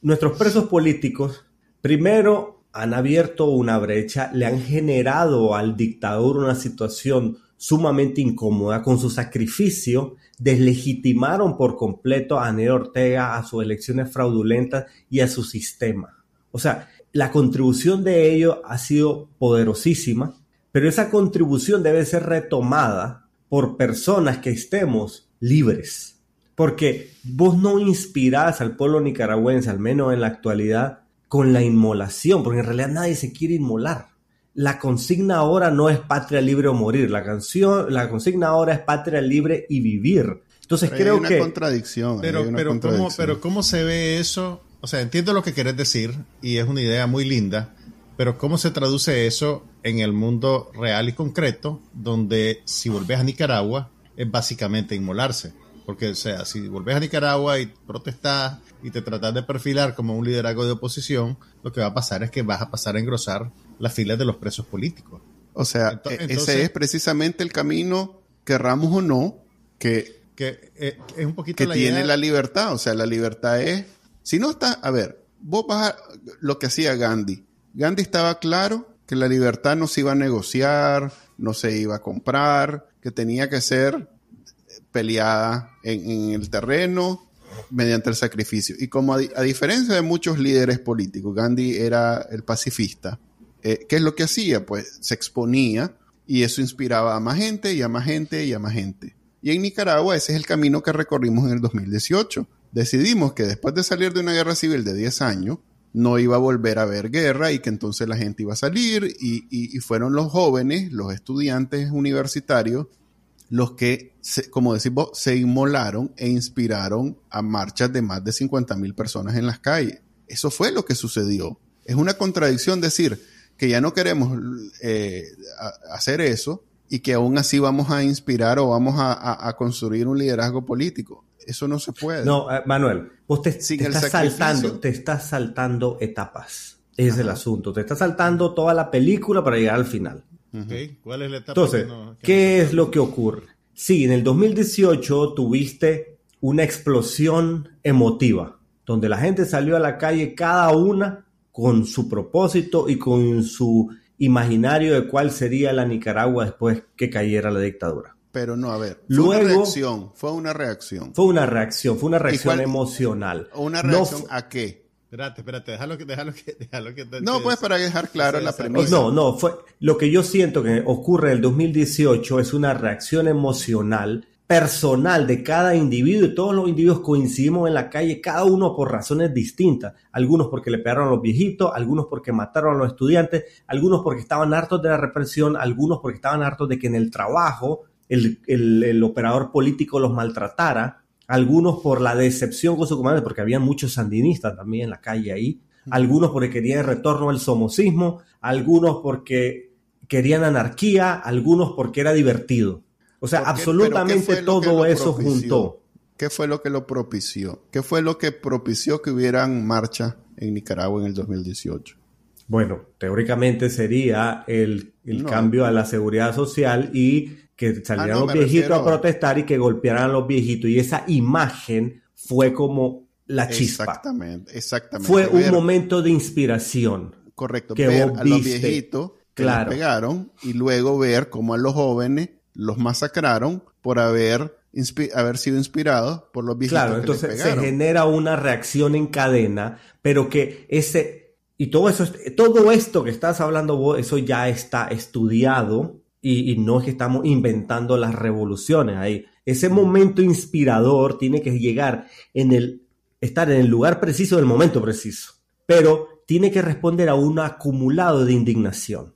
nuestros presos políticos, primero, han abierto una brecha, le han generado al dictador una situación sumamente incómoda con su sacrificio, deslegitimaron por completo a Nero Ortega, a sus elecciones fraudulentas y a su sistema. O sea, la contribución de ellos ha sido poderosísima, pero esa contribución debe ser retomada por personas que estemos libres. Porque vos no inspirás al pueblo nicaragüense, al menos en la actualidad, con la inmolación, porque en realidad nadie se quiere inmolar. La consigna ahora no es patria libre o morir, la canción, la consigna ahora es patria libre y vivir. Entonces creo hay una que contradicción. Pero, pero ¿cómo, pero cómo se ve eso? O sea, entiendo lo que querés decir y es una idea muy linda, pero ¿cómo se traduce eso en el mundo real y concreto, donde si volvés a Nicaragua es básicamente inmolarse? Porque, o sea, si volvés a Nicaragua y protestás y te tratas de perfilar como un liderazgo de oposición, lo que va a pasar es que vas a pasar a engrosar las filas de los presos políticos. O sea, e-, ese es precisamente el camino, querramos o no, que, que eh, es un poquito que tiene la libertad. O sea, la libertad es, si no está, a ver, vos vas a lo que hacía Gandhi. Gandhi estaba claro que la libertad no se iba a negociar, no se iba a comprar, que tenía que ser peleada en, el terreno mediante el sacrificio. Y como a, diferencia de muchos líderes políticos, Gandhi era el pacifista, eh, ¿qué es lo que hacía? Pues se exponía y eso inspiraba a más gente y a más gente y a más gente. Y en Nicaragua ese es el camino que recorrimos en el 2018. Decidimos que después de salir de una guerra civil de 10 años, no iba a volver a haber guerra y que entonces la gente iba a salir y fueron los jóvenes, los estudiantes universitarios, los que, como decimos, se inmolaron e inspiraron a marchas de más de 50 mil personas en las calles. Eso fue lo que sucedió. Es una contradicción decir que ya no queremos eh, hacer eso y que aún así vamos a inspirar o vamos a, construir un liderazgo político. Eso no se puede. No, eh, Manuel, vos te, estás saltando, te estás saltando etapas. Es el asunto. Te estás saltando toda la película para llegar al final. ¿Cuál es la etapa? Entonces, ¿qué es lo que ocurre? Sí, en el 2018 tuviste una explosión emotiva, donde la gente salió a la calle cada una con su propósito y con su imaginario de cuál sería la Nicaragua después que cayera la dictadura. Pero no, a ver, fue una reacción, fue una reacción. Fue una reacción, fue una reacción emocional. ¿Una reacción a qué? Espérate, espérate, déjalo que, déjalo que, déjalo que No, pues para dejar claro la premisa. No, no, fue lo que yo siento que ocurre en el 2018 es una reacción emocional personal de cada individuo y todos los individuos coincidimos en la calle, cada uno por razones distintas. Algunos porque le pegaron a los viejitos, algunos porque mataron a los estudiantes, algunos porque estaban hartos de la represión, algunos porque estaban hartos de que en el trabajo el, el operador político los maltratara algunos por la decepción con su comandante, porque había muchos sandinistas también en la calle ahí, algunos porque querían el retorno al somocismo, algunos porque querían anarquía, algunos porque era divertido. O sea, absolutamente todo eso juntó. ¿Qué fue lo que lo propició? ¿Qué fue lo que propició que hubieran marcha en Nicaragua en el 2018? Bueno, teóricamente sería el, cambio a la seguridad social y que salieran ah, los viejitos a protestar y que golpearan a los viejitos. Y esa imagen fue como la chispa. Exactamente, exactamente. Fue un momento de inspiración. Correcto, que ver a los viejitos que les pegaron y luego ver cómo a los jóvenes los masacraron por haber, haber sido inspirados por los viejitos. Claro, entonces se genera una reacción en cadena, pero que ese... Y todo eso, todo esto que estás hablando vos, eso ya está estudiado y, no es que estamos inventando las revoluciones ahí. Ese momento inspirador tiene que llegar en el, estar en el lugar preciso del momento preciso, pero tiene que responder a un acumulado de indignación.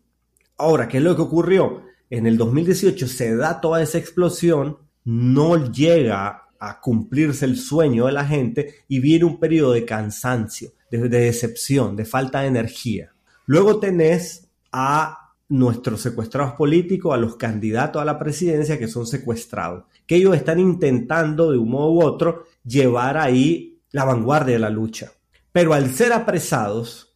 Ahora, ¿qué es lo que ocurrió? En el 2018 se da toda esa explosión, no llega a cumplirse el sueño de la gente y viene un periodo de cansancio, de, decepción, de falta de energía. Luego tenés a nuestros secuestrados políticos, a los candidatos a la presidencia que son secuestrados, que ellos están intentando de un modo u otro llevar ahí la vanguardia de la lucha. Pero al ser apresados,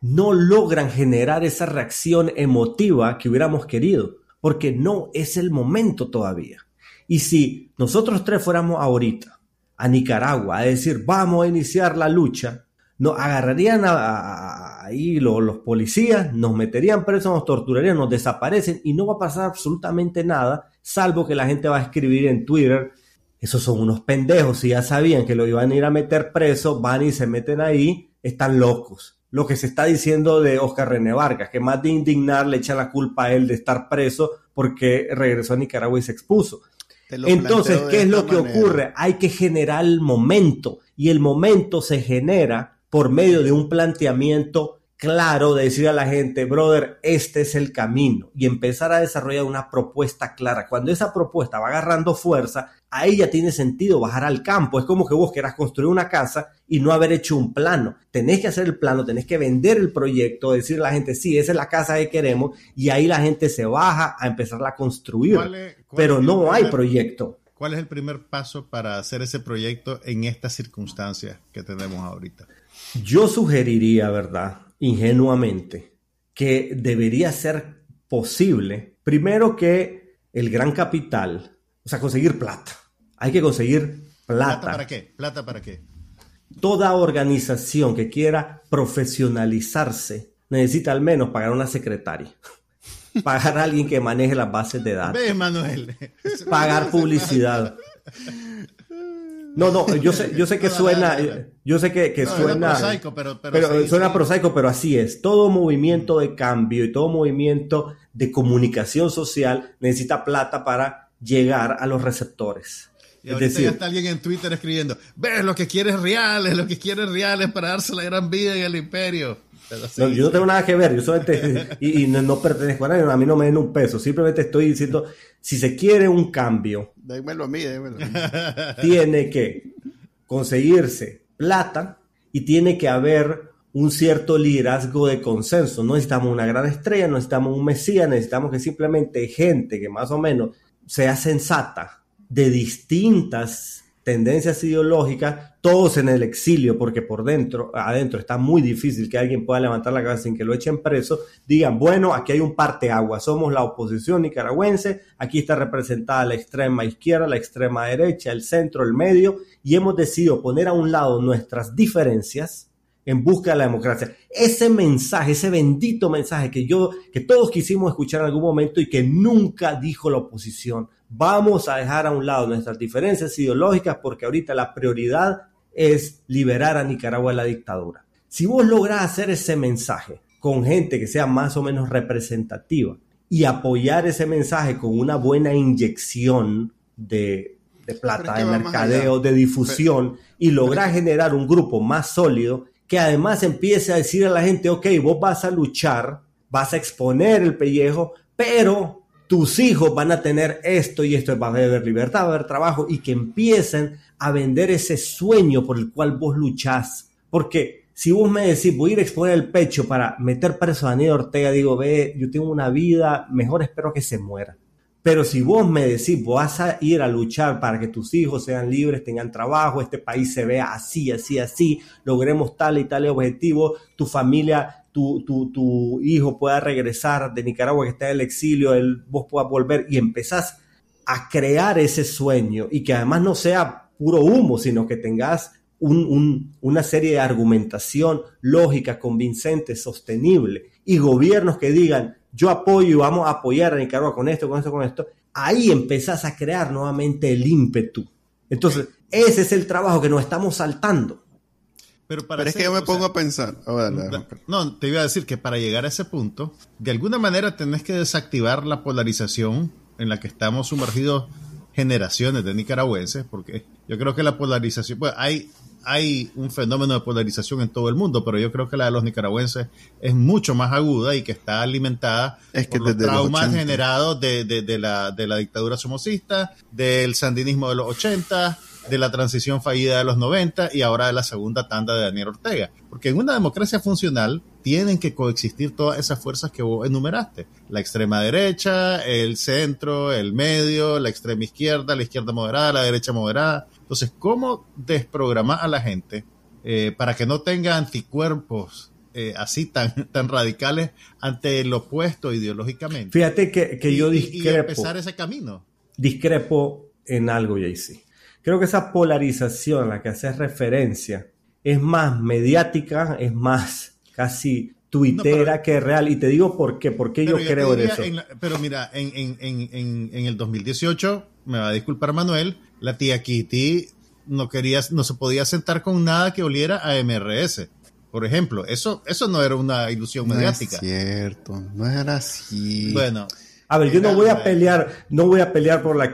no logran generar esa reacción emotiva que hubiéramos querido, porque no es el momento todavía. Y si nosotros tres fuéramos ahorita a Nicaragua a decir vamos a iniciar la lucha, nos agarrarían ahí los, policías, nos meterían presos, nos torturarían, nos desaparecen y no va a pasar absolutamente nada, salvo que la gente va a escribir en Twitter, esos son unos pendejos, si ya sabían que lo iban a ir a meter preso, van y se meten ahí, están locos. Lo que se está diciendo de Oscar René Vargas, que más de indignar le echa la culpa a él de estar preso porque regresó a Nicaragua y se expuso. Entonces, ¿qué es lo que ocurre? Hay que generar el momento y el momento se genera por medio de un planteamiento claro de decir a la gente, brother, este es el camino y empezar a desarrollar una propuesta clara. Cuando esa propuesta va agarrando fuerza, ahí ya tiene sentido bajar al campo. Es como que vos quieras construir una casa y no haber hecho un plano. Tenés que hacer el plano, tenés que vender el proyecto, decir a la gente, sí, esa es la casa que queremos y ahí la gente se baja a empezar a construir. Pero no hay proyecto. ¿Cuál es el primer paso para hacer ese proyecto en estas circunstancias que tenemos ahorita? Yo sugeriría, ¿verdad? ingenuamente que debería ser posible, primero que el gran capital, o sea, conseguir plata. Hay que conseguir plata. ¿Plata para qué? ¿Plata para qué? Toda organización que quiera profesionalizarse necesita al menos pagar una secretaria. Pagar a alguien que maneje las bases de datos. Ve, Manuel. Pagar publicidad. No, no, yo sé, yo sé que suena, yo sé que, suena, prosaico, pero, suena prosaico, pero así es. Todo movimiento de cambio y todo movimiento de comunicación social necesita plata para llegar a los receptores. Y es decir, ya está alguien en Twitter escribiendo, ves lo que quieres reales, lo que quieres reales para darse la gran vida en el imperio yo no tengo nada que ver, yo solamente, y, no, pertenezco a nadie, a mí no me den un peso, simplemente estoy diciendo, si se quiere un cambio, démelo a mí, démelo. tiene que conseguirse plata y tiene que haber un cierto liderazgo de consenso. No necesitamos una gran estrella, no necesitamos un mesías, necesitamos que simplemente gente que más o menos sea sensata de distintas tendencias ideológicas, todos en el exilio, porque por dentro, adentro está muy difícil que alguien pueda levantar la cabeza sin que lo echen preso, digan, bueno, aquí hay un agua somos la oposición nicaragüense, aquí está representada la extrema izquierda, la extrema derecha, el centro, el medio, y hemos decidido poner a un lado nuestras diferencias en busca de la democracia. Ese mensaje, ese bendito mensaje que yo, que todos quisimos escuchar en algún momento y que nunca dijo la oposición, Vamos a dejar a un lado nuestras diferencias ideológicas porque ahorita la prioridad es liberar a Nicaragua de la dictadura. Si vos lográs hacer ese mensaje con gente que sea más o menos representativa y apoyar ese mensaje con una buena inyección de, plata, de mercadeo, de difusión y lograr generar un grupo más sólido que además empiece a decir a la gente, ok, vos vas a luchar, vas a exponer el pellejo, pero tus hijos van a tener esto y esto, va a haber libertad, va a haber trabajo y que empiecen a vender ese sueño por el cual vos luchás. Porque si vos me decís, voy a ir a exponer el pecho para meter preso a Daniel Ortega, digo, ve, yo tengo una vida, mejor espero que se muera. Pero si vos me decís, vas a ir a luchar para que tus hijos sean libres, tengan trabajo, este país se vea así, así, así, logremos tal y tal objetivo, tu familia tu, hijo pueda regresar de Nicaragua que está en el exilio, vos puedas volver y empezás a crear ese sueño y que además no sea puro humo, sino que tengas una serie de argumentación lógica, convincente, sostenible y gobiernos que digan yo apoyo y vamos a apoyar a Nicaragua con esto, con esto, con esto, ahí empezás a crear nuevamente el ímpetu. Entonces, ese es el trabajo que nos estamos saltando. Pero, es que yo me pongo a pensar. Oh, no, te iba a decir que para llegar a ese punto, de alguna manera tenés que desactivar la polarización en la que estamos sumergidos generaciones de nicaragüenses, porque yo creo que la polarización, pues hay, hay un fenómeno de polarización en todo el mundo, pero yo creo que la de los nicaragüenses es mucho más aguda y que está alimentada por los traumas generados de, de, la, de la dictadura somocista, del sandinismo de los 80, de la transición fallida de los 90 y ahora de la segunda tanda de Daniel Ortega. Porque en una democracia funcional tienen que coexistir todas esas fuerzas que vos enumeraste. La extrema derecha, el centro, el medio, la extrema izquierda, la izquierda moderada, la derecha moderada. Entonces, ¿cómo desprogramar a la gente eh, para que no tenga anticuerpos eh, así tan, tan radicales ante lo opuesto ideológicamente? Fíjate que, yo discrepo. Y, empezar ese camino. Discrepo en algo, JC. Creo que esa polarización a la que haces referencia es más mediática, es más casi tuitera que real. Y te digo por qué, porque yo, creo en eso. pero mira, en, en, el 2018, me va a disculpar Manuel, la tía Kitty no quería, no se podía sentar con nada que oliera a MRS. Por ejemplo, eso, eso no era una ilusión mediática. Es cierto, no era así. Bueno, a ver, yo no voy a pelear, no voy a pelear por la,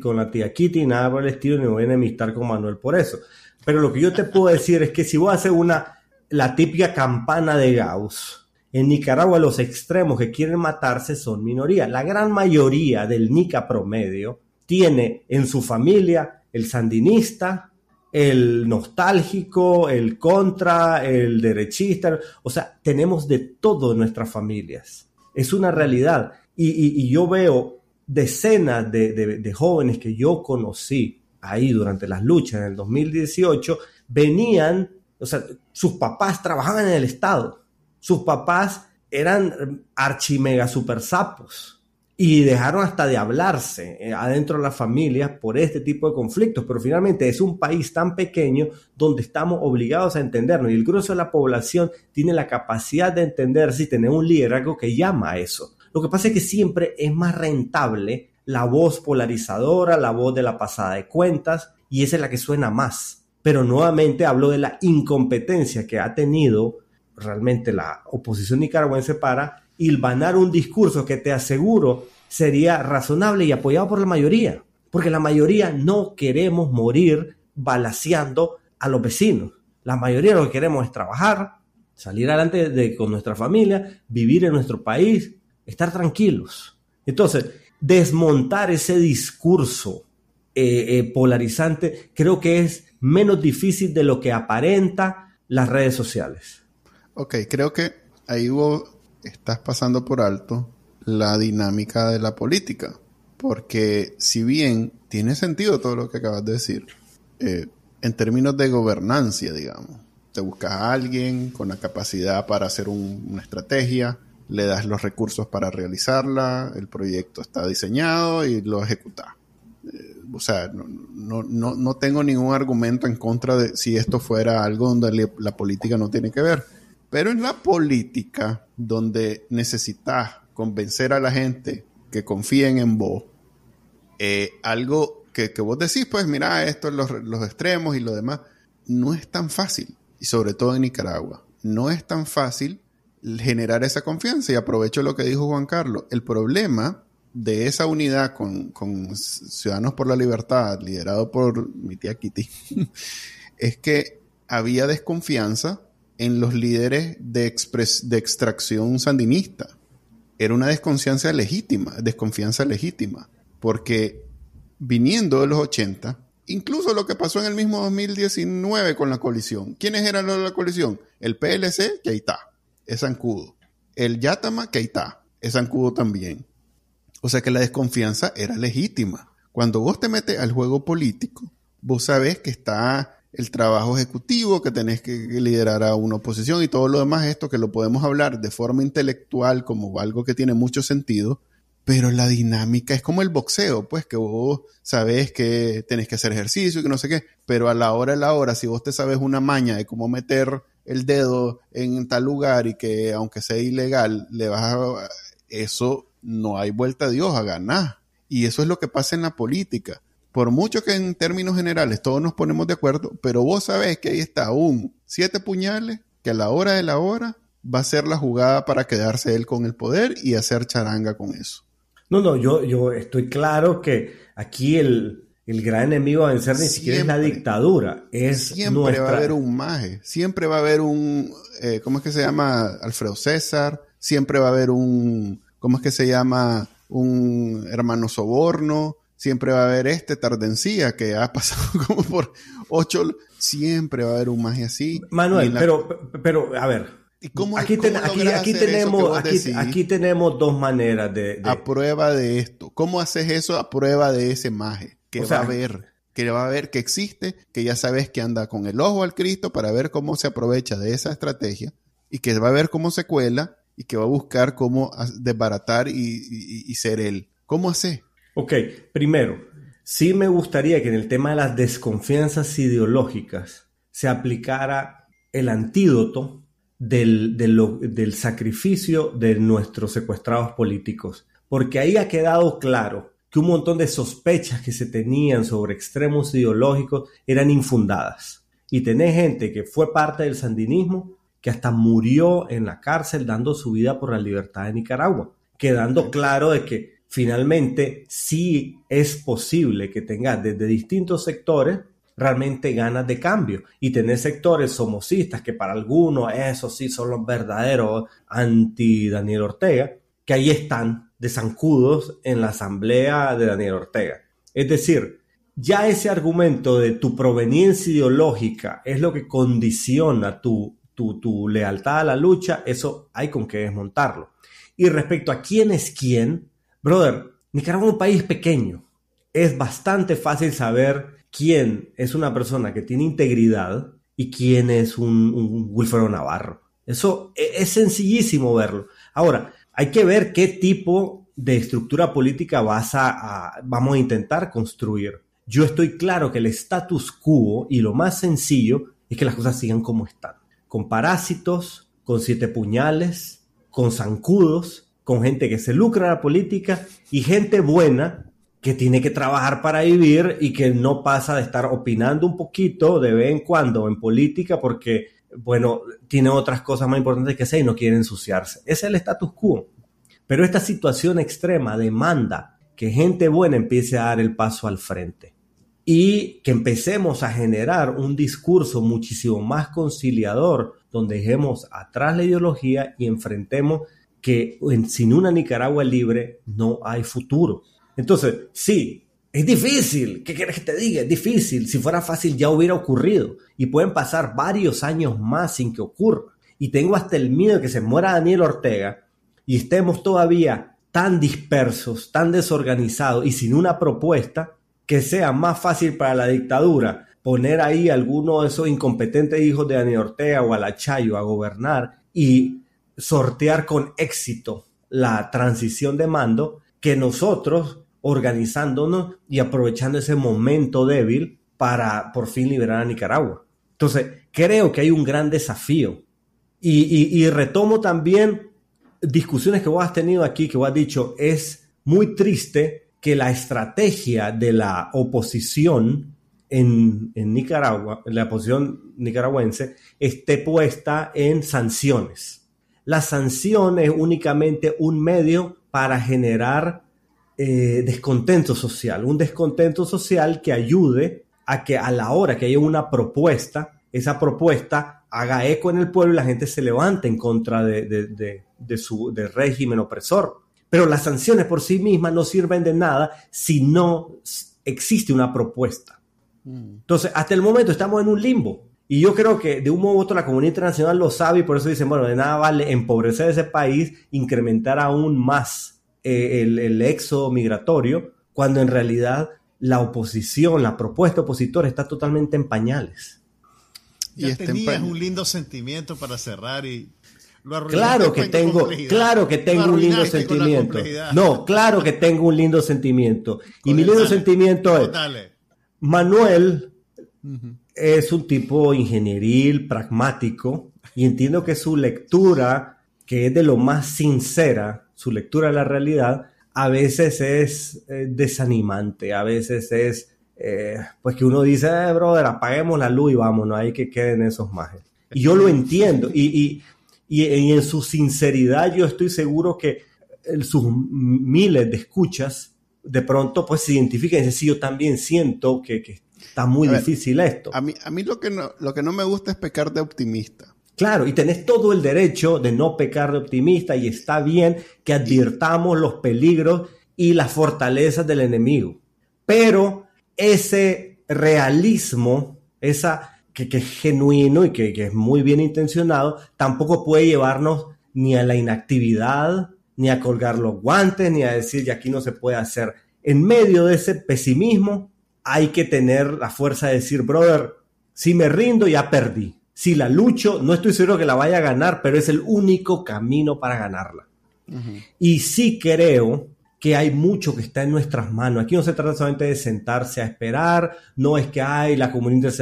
con la tía Kitty, nada por el estilo, ni voy a enemistar con Manuel por eso. Pero lo que yo te puedo decir es que si vos haces una, la típica campana de Gauss, en Nicaragua los extremos que quieren matarse son minoría. La gran mayoría del Nica promedio tiene en su familia el sandinista, el nostálgico, el contra, el derechista. O sea, tenemos de todo en nuestras familias. Es una realidad. Y, yo veo decenas de, jóvenes que yo conocí ahí durante las luchas en el 2018, venían, o sea, sus papás trabajaban en el Estado, sus papás eran archimega super sapos y dejaron hasta de hablarse eh, adentro de las familias por este tipo de conflictos, pero finalmente es un país tan pequeño donde estamos obligados a entendernos y el grueso de la población tiene la capacidad de entender si tener un liderazgo que llama a eso. Lo que pasa es que siempre es más rentable la voz polarizadora, la voz de la pasada de cuentas, y esa es la que suena más. Pero nuevamente hablo de la incompetencia que ha tenido realmente la oposición nicaragüense para hilvanar un discurso que te aseguro sería razonable y apoyado por la mayoría. Porque la mayoría no queremos morir balaseando a los vecinos. La mayoría lo que queremos es trabajar, salir adelante con nuestra familia, vivir en nuestro país, estar tranquilos. Entonces, desmontar ese discurso eh, eh, polarizante creo que es menos difícil de lo que aparenta las redes sociales. Ok, creo que ahí vos estás pasando por alto la dinámica de la política, porque si bien tiene sentido todo lo que acabas de decir, eh, en términos de gobernancia, digamos, te buscas a alguien con la capacidad para hacer una estrategia, le das los recursos para realizarla, el proyecto está diseñado y lo ejecutas. Eh, o sea, no, no, no, tengo ningún argumento en contra de si esto fuera algo donde la política no tiene que ver. Pero en la política, donde necesitas convencer a la gente que confíen en vos, eh, algo que, que, vos decís, pues mira, esto es los, los extremos y lo demás, no es tan fácil. Y sobre todo en Nicaragua, no es tan fácil generar esa confianza. Y aprovecho lo que dijo Juan Carlos. El problema de esa unidad con, Ciudadanos por la Libertad, liderado por mi tía Kitty, es que había desconfianza en los líderes de, extracción sandinista. Era una desconfianza legítima, desconfianza legítima, porque viniendo de los 80, incluso lo que pasó en el mismo 2019 con la coalición, ¿quiénes eran los de la coalición? El PLC, que ahí está, es zancudo. El Yatama Keita es zancudo también. O sea que la desconfianza era legítima. Cuando vos te metes al juego político, vos sabés que está el trabajo ejecutivo, que tenés que liderar a una oposición y todo lo demás, esto que lo podemos hablar de forma intelectual como algo que tiene mucho sentido, pero la dinámica es como el boxeo, pues que vos sabés que tenés que hacer ejercicio y que no sé qué, pero a la hora de la hora, si vos te sabes una maña de cómo meter el dedo en tal lugar y que aunque sea ilegal, le vas a... Eso no hay vuelta a Dios a ganar. Y eso es lo que pasa en la política. Por mucho que en términos generales todos nos ponemos de acuerdo, pero vos sabés que ahí está un siete puñales que a la hora de la hora va a ser la jugada para quedarse él con el poder y hacer charanga con eso. No, no, yo, yo estoy claro que aquí el, el gran enemigo a vencer ni siquiera es la dictadura, es Siempre va a haber un maje, siempre va a haber un, eh, ¿cómo es que se llama? Alfredo César, siempre va a haber un, ¿cómo es que se llama? Un hermano soborno, siempre va a haber este Tardencía que ha pasado como por ocho, siempre va a haber un maje así. Manuel, pero, pero, a ver, aquí, tenemos, aquí, tenemos dos maneras de, A prueba de esto. ¿Cómo haces eso a prueba de ese maje? Que va a ver, que va a ver que existe, que ya sabes que anda con el ojo al Cristo para ver cómo se aprovecha de esa estrategia y que va a ver cómo se cuela y que va a buscar cómo desbaratar y, ser él. ¿Cómo hace? Ok, primero, sí me gustaría que en el tema de las desconfianzas ideológicas se aplicara el antídoto del, del, sacrificio de nuestros secuestrados políticos, porque ahí ha quedado claro que un montón de sospechas que se tenían sobre extremos ideológicos eran infundadas. Y tenés gente que fue parte del sandinismo, que hasta murió en la cárcel dando su vida por la libertad de Nicaragua, quedando claro de que finalmente sí es posible que tengas desde distintos sectores realmente ganas de cambio. Y tener sectores somocistas que para algunos esos sí son los verdaderos anti Daniel Ortega, que ahí están de zancudos en la asamblea de Daniel Ortega. Es decir, ya ese argumento de tu proveniencia ideológica es lo que condiciona tu, tu, tu lealtad a la lucha, eso hay con que desmontarlo. Y respecto a quién es quién, brother, Nicaragua es un país pequeño. Es bastante fácil saber quién es una persona que tiene integridad y quién es un, Wilfredo Navarro. Eso e, es, sencillísimo verlo. Ahora, hay que ver qué tipo de estructura política vas a, vamos a intentar construir. Yo estoy claro que el status quo y lo más sencillo es que las cosas sigan como están. Con parásitos, con siete puñales, con zancudos, con gente que se lucra la política y gente buena que tiene que trabajar para vivir y que no pasa de estar opinando un poquito de vez en cuando en política porque, bueno, tiene otras cosas más importantes que hacer y no quiere ensuciarse. Ese es el status quo. Pero esta situación extrema demanda que gente buena empiece a dar el paso al frente y que empecemos a generar un discurso muchísimo más conciliador donde dejemos atrás la ideología y enfrentemos que sin una Nicaragua libre no hay futuro entonces, sí, es difícil. ¿Qué quieres que te diga? Es difícil. Si fuera fácil ya hubiera ocurrido. Y pueden pasar varios años más sin que ocurra. Y tengo hasta el miedo de que se muera Daniel Ortega y estemos todavía tan dispersos, tan desorganizados y sin una propuesta que sea más fácil para la dictadura poner ahí a alguno de esos incompetentes hijos de Daniel Ortega o a la Chayo a gobernar y sortear con éxito la transición de mando que nosotros organizándonos y aprovechando ese momento débil para por fin liberar a Nicaragua. Entonces, creo que hay un gran desafío. Y, retomo también discusiones que vos has tenido aquí, que vos has dicho, es muy triste que la estrategia de la oposición en, en Nicaragua, la oposición nicaragüense, esté puesta en sanciones. La sanción es únicamente un medio para generar eh, descontento social, un descontento social que ayude a que a la hora que haya una propuesta, esa propuesta haga eco en el pueblo y la gente se levante en contra de, su régimen opresor. Pero las sanciones por sí mismas no sirven de nada si no existe una propuesta. Mm. Entonces, hasta el momento estamos en un limbo. Y yo creo que de un modo u otro la comunidad internacional lo sabe y por eso dicen, bueno, de nada vale empobrecer ese país, incrementar aún más eh, el, éxodo migratorio, cuando en realidad la oposición, la propuesta opositora está totalmente en pañales. Ya este tenías un lindo sentimiento para cerrar y lo claro que tengo, claro que tengo un lindo sentimiento. No, claro que tengo un lindo sentimiento. y mi lindo sentimiento es, Manuel es un tipo ingenieril, pragmático, y entiendo que su lectura, que es de lo más sincera, su lectura de la realidad, a veces es eh, desanimante, a veces es, eh, pues que uno dice, eh, brother, apaguemos la luz y vamos, no hay que queden esos majes. Y yo lo entiendo, y, y, y, en su sinceridad yo estoy seguro que sus miles de escuchas de pronto pues se identifiquen y dicen, sí, yo también siento que, que está muy difícil esto. A mí, a mí lo, que no, lo que no me gusta es pecar de optimista. Claro, y tenés todo el derecho de no pecar de optimista y está bien que advirtamos los peligros y las fortalezas del enemigo. Pero ese realismo, esa que, es genuino y que, que es muy bien intencionado, tampoco puede llevarnos ni a la inactividad, ni a colgar los guantes, ni a decir que aquí no se puede hacer. En medio de ese pesimismo hay que tener la fuerza de decir, brother, si me rindo ya perdí. Si la lucho, no estoy seguro que la vaya a ganar, pero es el único camino para ganarla. Y sí creo que hay mucho que está en nuestras manos. Aquí no se trata solamente de sentarse a esperar, no es que ay, la comunidad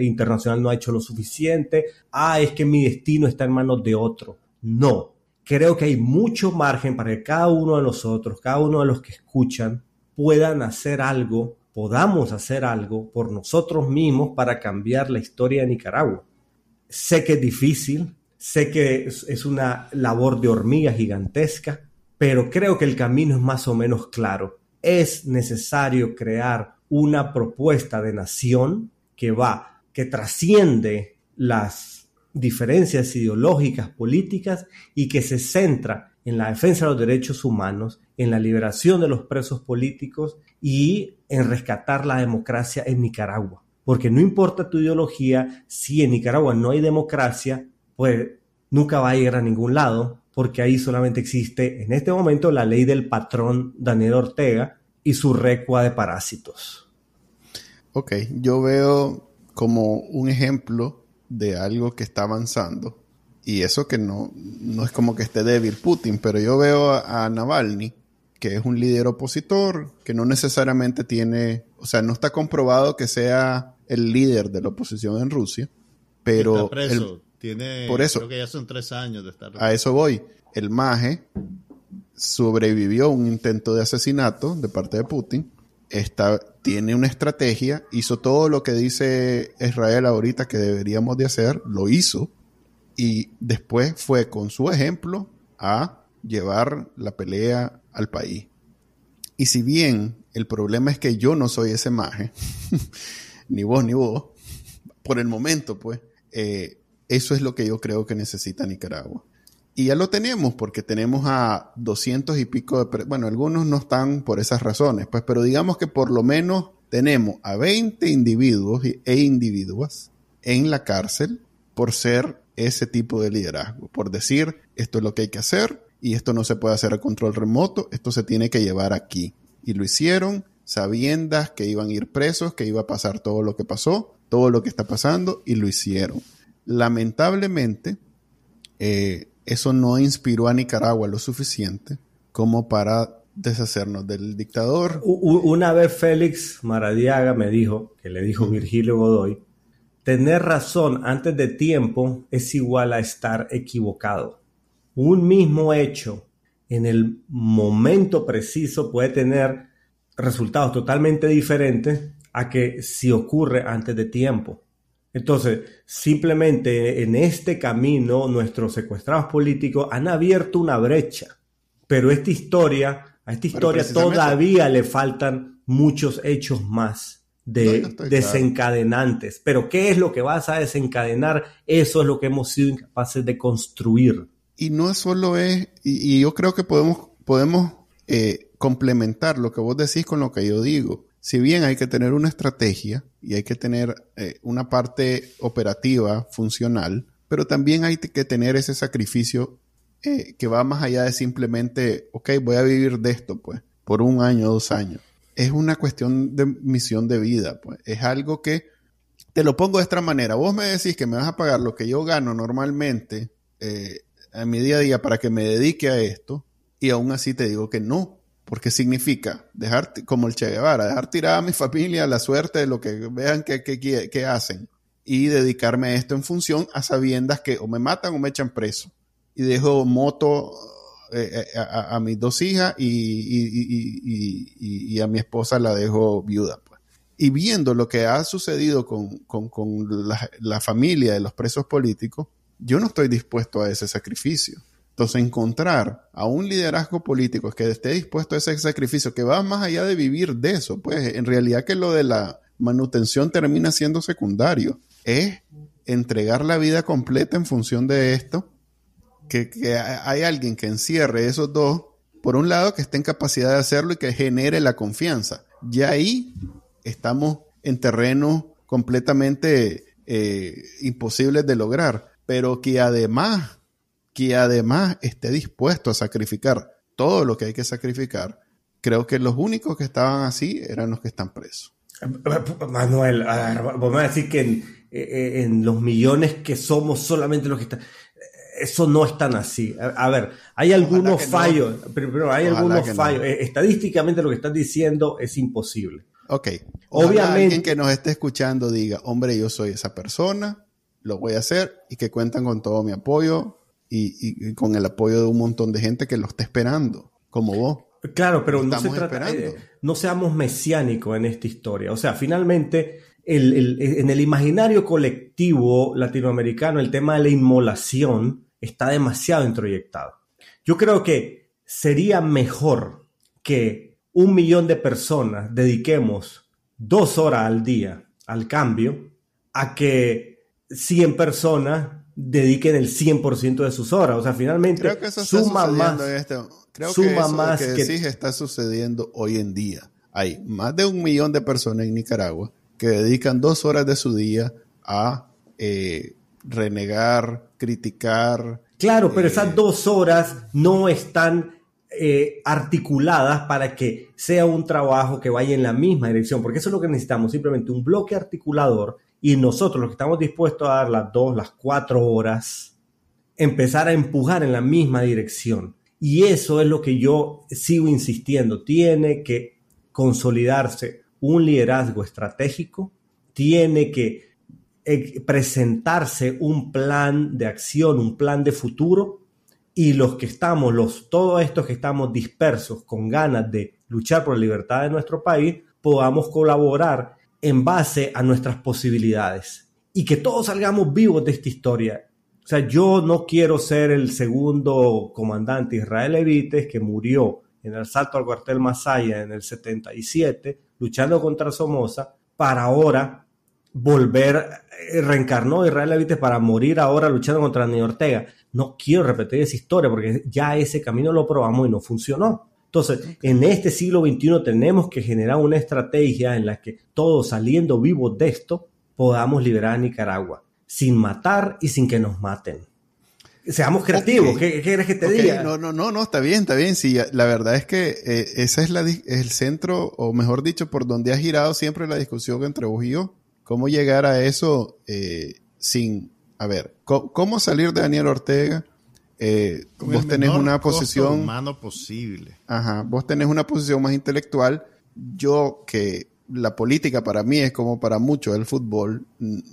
internacional no ha hecho lo suficiente, ah, es que mi destino está en manos de otro. No, creo que hay mucho margen para que cada uno de nosotros, cada uno de los que escuchan, puedan hacer algo, podamos hacer algo por nosotros mismos para cambiar la historia de Nicaragua. Sé que es difícil, sé que es una labor de hormiga gigantesca, pero creo que el camino es más o menos claro. Es necesario crear una propuesta de nación que va, que trasciende las diferencias ideológicas, políticas y que se centra en la defensa de los derechos humanos, en la liberación de los presos políticos y en rescatar la democracia en Nicaragua. Porque no importa tu ideología, si en Nicaragua no hay democracia, pues nunca va a ir a ningún lado, porque ahí solamente existe en este momento la ley del patrón Daniel Ortega y su recua de parásitos. Ok, yo veo como un ejemplo de algo que está avanzando. Y eso que no, no es como que esté débil Putin, pero yo veo a, Navalny, que es un líder opositor, que no necesariamente tiene, o sea, no está comprobado que sea el líder de la oposición en Rusia, pero... tiene, por eso, creo que ya son tres años de estar... A eso voy. El maje sobrevivió a un intento de asesinato de parte de Putin está, tiene una estrategia, hizo todo lo que dice Israel ahorita que deberíamos de hacer, lo hizo, y después fue con su ejemplo a llevar la pelea al país. Y si bien el problema es que yo no soy ese maje, ni vos ni vos, por el momento, pues, eh, eso es lo que yo creo que necesita Nicaragua. Y ya lo tenemos porque tenemos a doscientos y pico de... Bueno, algunos no están por esas razones, pues, pero digamos que por lo menos tenemos a 20 individuos e individuas en la cárcel por ser ese tipo de liderazgo, por decir esto es lo que hay que hacer y esto no se puede hacer a control remoto, esto se tiene que llevar aquí. Y lo hicieron sabiendo que iban a ir presos, que iba a pasar todo lo que pasó, todo lo que está pasando y lo hicieron. Lamentablemente, eh, eso no inspiró a Nicaragua lo suficiente como para deshacernos del dictador. Una vez Félix Maradiaga me dijo, que le dijo Virgilio Godoy, tener razón antes de tiempo es igual a estar equivocado. Un mismo hecho en el momento preciso puede tener resultados totalmente diferentes a que si ocurre antes de tiempo. Entonces, simplemente en este camino nuestros secuestrados políticos han abierto una brecha, pero esta historia, a esta historia todavía le faltan muchos hechos más de desencadenantes. Pero ¿qué es lo que vas a desencadenar? Eso es lo que hemos sido incapaces de construir. Y no solo es, y, yo creo que podemos, podemos eh, complementar lo que vos decís con lo que yo digo si bien hay que tener una estrategia y hay que tener eh, una parte operativa funcional, pero también hay que tener ese sacrificio eh, que va más allá de simplemente, ok, voy a vivir de esto, pues, por un año, dos años. Es una cuestión de misión de vida, pues. Es algo que, te lo pongo de esta manera, vos me decís que me vas a pagar lo que yo gano normalmente eh, en mi día a día para que me dedique a esto, y aún así te digo que no, porque significa dejar, como el Che Guevara, dejar tirada a mi familia la suerte de lo que vean que, que, hacen y dedicarme a esto en función a sabiendas que o me matan o me echan preso. Y dejo moto eh, eh, a, mis dos hijas y, y, a mi esposa la dejo viuda. Pues. Y viendo lo que ha sucedido con, con, con la, la familia de los presos políticos, yo no estoy dispuesto a ese sacrificio. Entonces, encontrar a un liderazgo político que esté dispuesto a ese sacrificio, que va más allá de vivir de eso, pues en realidad que lo de la manutención termina siendo secundario, es entregar la vida completa en función de esto, que, que hay alguien que encierre esos dos, por un lado, que esté en capacidad de hacerlo y que genere la confianza. Ya ahí estamos en terreno completamente eh, imposibles de lograr, pero que además, que además esté dispuesto a sacrificar todo lo que hay que sacrificar, creo que los únicos que estaban así eran los que están presos. Manuel, vamos a decir que en, eh, en, los millones que somos solamente los que están... Eso no es tan así. A, ver, hay algunos fallos, pero, hay algunos fallos. Eh, estadísticamente lo que estás diciendo es imposible. Ok. Obviamente. Alguien que nos esté escuchando diga, hombre, yo soy esa persona, lo voy a hacer y que cuentan con todo mi apoyo y, con el apoyo de un montón de gente que lo está esperando, como vos. Claro, pero no se trata, eh, no seamos mesiánicos en esta historia. O sea, finalmente, en el imaginario colectivo latinoamericano, el tema de la inmolación está demasiado introyectado. Yo creo que sería mejor que un millón de personas dediquemos dos horas al día al cambio a que 100 personas dediquen el 100% de sus horas. O sea, finalmente Creo que eso suma más. Este, creo que eso más que, sí está sucediendo hoy en día. Hay más de un millón de personas en Nicaragua que dedican dos horas de su día a eh, renegar, criticar. Claro, pero esas eh, dos horas no están eh, articuladas para que sea un trabajo que vaya en la misma dirección, porque eso es lo que necesitamos, simplemente un bloque articulador y nosotros los que estamos dispuestos a dar las dos, las cuatro horas, empezar a empujar en la misma dirección. Y eso es lo que yo sigo insistiendo, tiene que consolidarse un liderazgo estratégico, tiene que eh, presentarse un plan de acción, un plan de futuro y los que estamos, los, todos estos que estamos dispersos con ganas de luchar por la libertad de nuestro país, podamos colaborar en base a nuestras posibilidades y que todos salgamos vivos de esta historia. O sea, yo no quiero ser el segundo comandante Israel Evites que murió en el salto al cuartel Masaya en el 77, luchando contra Somoza, para ahora volver, eh, reencarnó Israel Evites para morir ahora luchando contra Daniel Ortega no quiero repetir esa historia porque ya ese camino lo probamos y no funcionó. Entonces, en este siglo XXI tenemos que generar una estrategia en la que todos saliendo vivos de esto podamos liberar a Nicaragua, sin matar y sin que nos maten. Seamos creativos, ¿Qué, quieres que te diga? No, no, no, no, está bien, está bien. Sí, la verdad es que eh, ese es la, el centro, o mejor dicho, por donde ha girado siempre la discusión entre vos y yo. ¿Cómo llegar a eso eh, sin a ver, ¿cómo, salir de Daniel Ortega? Eh, vos tenés una posición humano posible. Ajá, vos tenés una posición más intelectual. Yo que la política para mí es como para muchos el fútbol,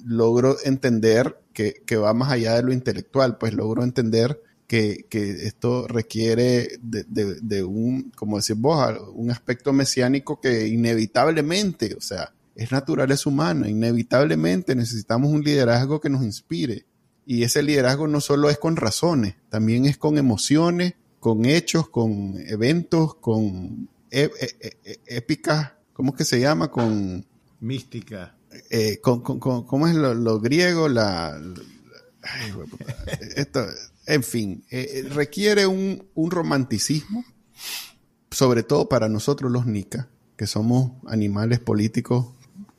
logro entender que, va más allá de lo intelectual, pues logro entender que, esto requiere de, de, un, como decís vos, un aspecto mesiánico que inevitablemente, o sea, es naturaleza humana. Inevitablemente necesitamos un liderazgo que nos inspire. Y ese liderazgo no solo es con razones, también es con emociones, con hechos, con eventos, con e, e, e, épicas, ¿cómo es que se llama? Con... Mística. Eh, con, ¿Cómo es lo, griego? La... esto, en fin, eh, eh, requiere un, un romanticismo, sobre todo para nosotros los nicas, que somos animales políticos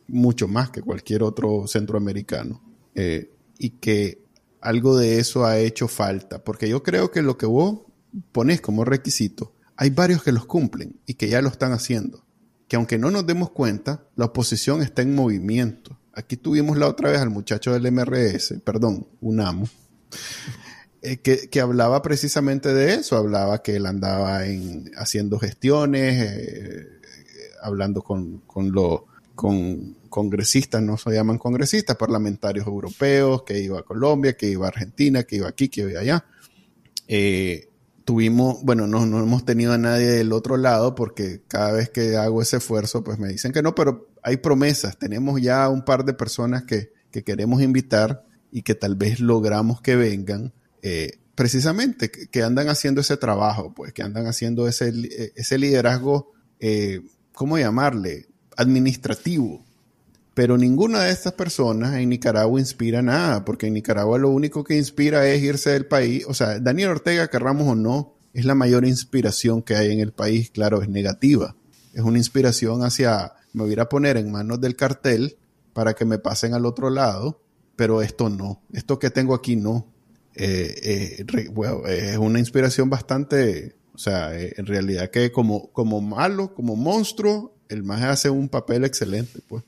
mucho más que cualquier otro centroamericano. Eh, y que algo de eso ha hecho falta, porque yo creo que lo que vos pones como requisito, hay varios que los cumplen y que ya lo están haciendo. Que aunque no nos demos cuenta, la oposición está en movimiento. Aquí tuvimos la otra vez al muchacho del MRS, perdón, UNAMO, eh, que, hablaba precisamente de eso, hablaba que él andaba en, haciendo gestiones, eh, hablando con, con los con congresistas, no se llaman congresistas, parlamentarios europeos, que iba a Colombia, que iba a Argentina, que iba aquí, que iba allá. Eh, tuvimos, bueno, no, no hemos tenido a nadie del otro lado porque cada vez que hago ese esfuerzo, pues me dicen que no, pero hay promesas. Tenemos ya un par de personas que, que queremos invitar y que tal vez logramos que vengan. Eh, precisamente que, andan haciendo ese trabajo, pues que andan haciendo ese, ese liderazgo, eh, ¿cómo llamarle? Administrativo. Pero ninguna de estas personas en Nicaragua inspira nada, porque en Nicaragua lo único que inspira es irse del país. O sea, Daniel Ortega, querramos o no, es la mayor inspiración que hay en el país, claro, es negativa. Es una inspiración hacia, me voy a poner en manos del cartel para que me pasen al otro lado, pero esto no, esto que tengo aquí no. Eh, eh, es una inspiración bastante, o sea, eh, en realidad que como, como malo, como monstruo, el más hace un papel excelente, pues.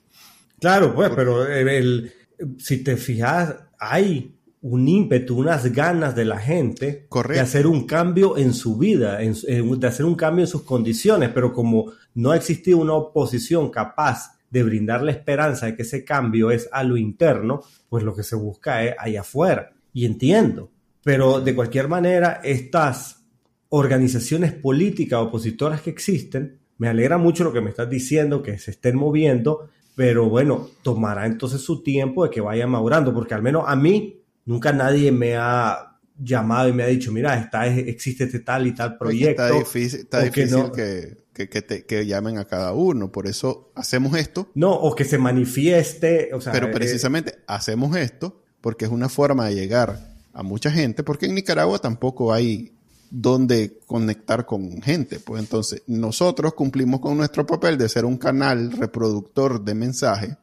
Claro, pues, pero el, si te fijas, hay un ímpetu, unas ganas de la gente de hacer un cambio en su vida, de hacer un cambio en sus condiciones, pero como no ha existido una oposición capaz de brindar la esperanza de que ese cambio es a lo interno, pues lo que se busca es allá afuera. Y entiendo, pero de cualquier manera, estas organizaciones políticas opositoras que existen, me alegra mucho lo que me estás diciendo, que se estén moviendo, pero bueno, tomará entonces su tiempo de que vaya madurando, porque al menos a mí Nunca nadie me ha llamado y me ha dicho, mira, está, existe este tal y tal proyecto. Está difícil, está difícil que, que, te, que, llamen a cada uno, por eso hacemos esto. No, o que se manifieste. O sea, Pero eh, precisamente hacemos esto porque es una forma de llegar a mucha gente, porque en Nicaragua tampoco hay donde conectar con gente. Pues entonces nosotros cumplimos con nuestro papel de ser un canal reproductor de mensajes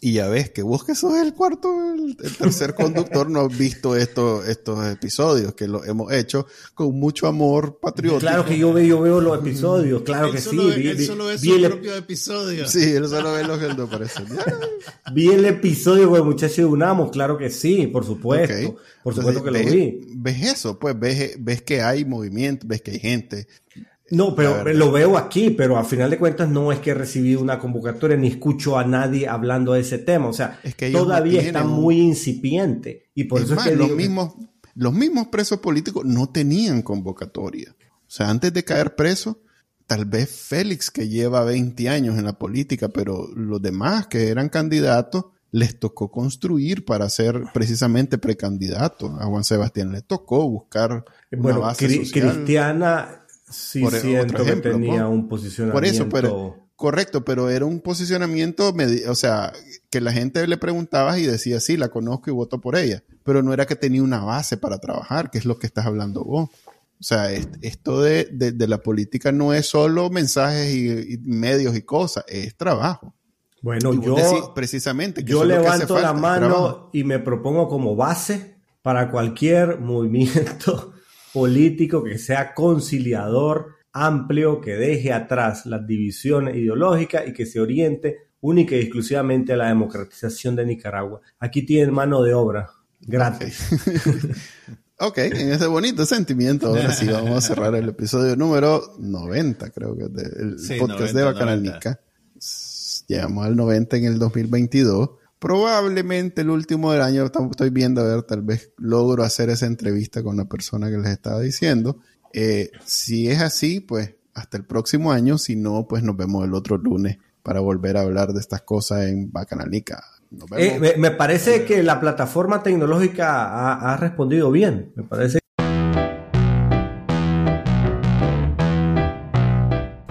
y ya ves que vos que sos el cuarto, el, tercer conductor, no has visto estos, estos episodios que lo hemos hecho con mucho amor patriótico. Claro que yo veo, yo veo los episodios, claro que sí. vi, él solo ve su propio episodio. Sí, él solo ve los que él no parece. vi el episodio con el muchacho de Unamos, claro que sí, por supuesto. Por supuesto que lo vi. Ves eso, pues ves, ves que hay movimiento, ves que hay gente. No, pero lo veo aquí, pero a final de cuentas no es que he recibido una convocatoria ni escucho a nadie hablando de ese tema. O sea, todavía está muy incipiente. Y por eso es que los, mismos, los mismos presos políticos no tenían convocatoria. O sea, antes de caer preso, tal vez Félix, que lleva 20 años en la política, pero los demás que eran candidatos, les tocó construir para ser precisamente precandidato. A Juan Sebastián le tocó buscar una base Cristiana sí por, siento que tenía un posicionamiento. Por eso, pero correcto, pero era un posicionamiento, o sea, que la gente le preguntaba y decía, sí, la conozco y voto por ella, pero no era que tenía una base para trabajar, que es lo que estás hablando vos. O sea, esto de, la política no es solo mensajes y, medios y cosas, es trabajo. Bueno, yo precisamente yo levanto la mano y me propongo como base para cualquier movimiento político que sea conciliador, amplio, que deje atrás las divisiones ideológicas y que se oriente única y exclusivamente a la democratización de Nicaragua. Aquí tienen mano de obra gratis. ok, en ese bonito sentimiento, ahora sí vamos a cerrar el episodio número 90, creo que del podcast de Bacananica. Llegamos al 90 en el 2022 probablemente el último del año estoy viendo a ver, tal vez logro hacer esa entrevista con la persona que les estaba diciendo. Eh, si es así, pues hasta el próximo año, si no, pues nos vemos el otro lunes para volver a hablar de estas cosas en Bacananica. Eh, me, parece que la plataforma tecnológica ha, respondido bien. Me parece.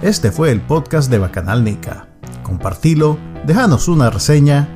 Este fue el podcast de Bacanal Nica. Compartilo, déjanos una reseña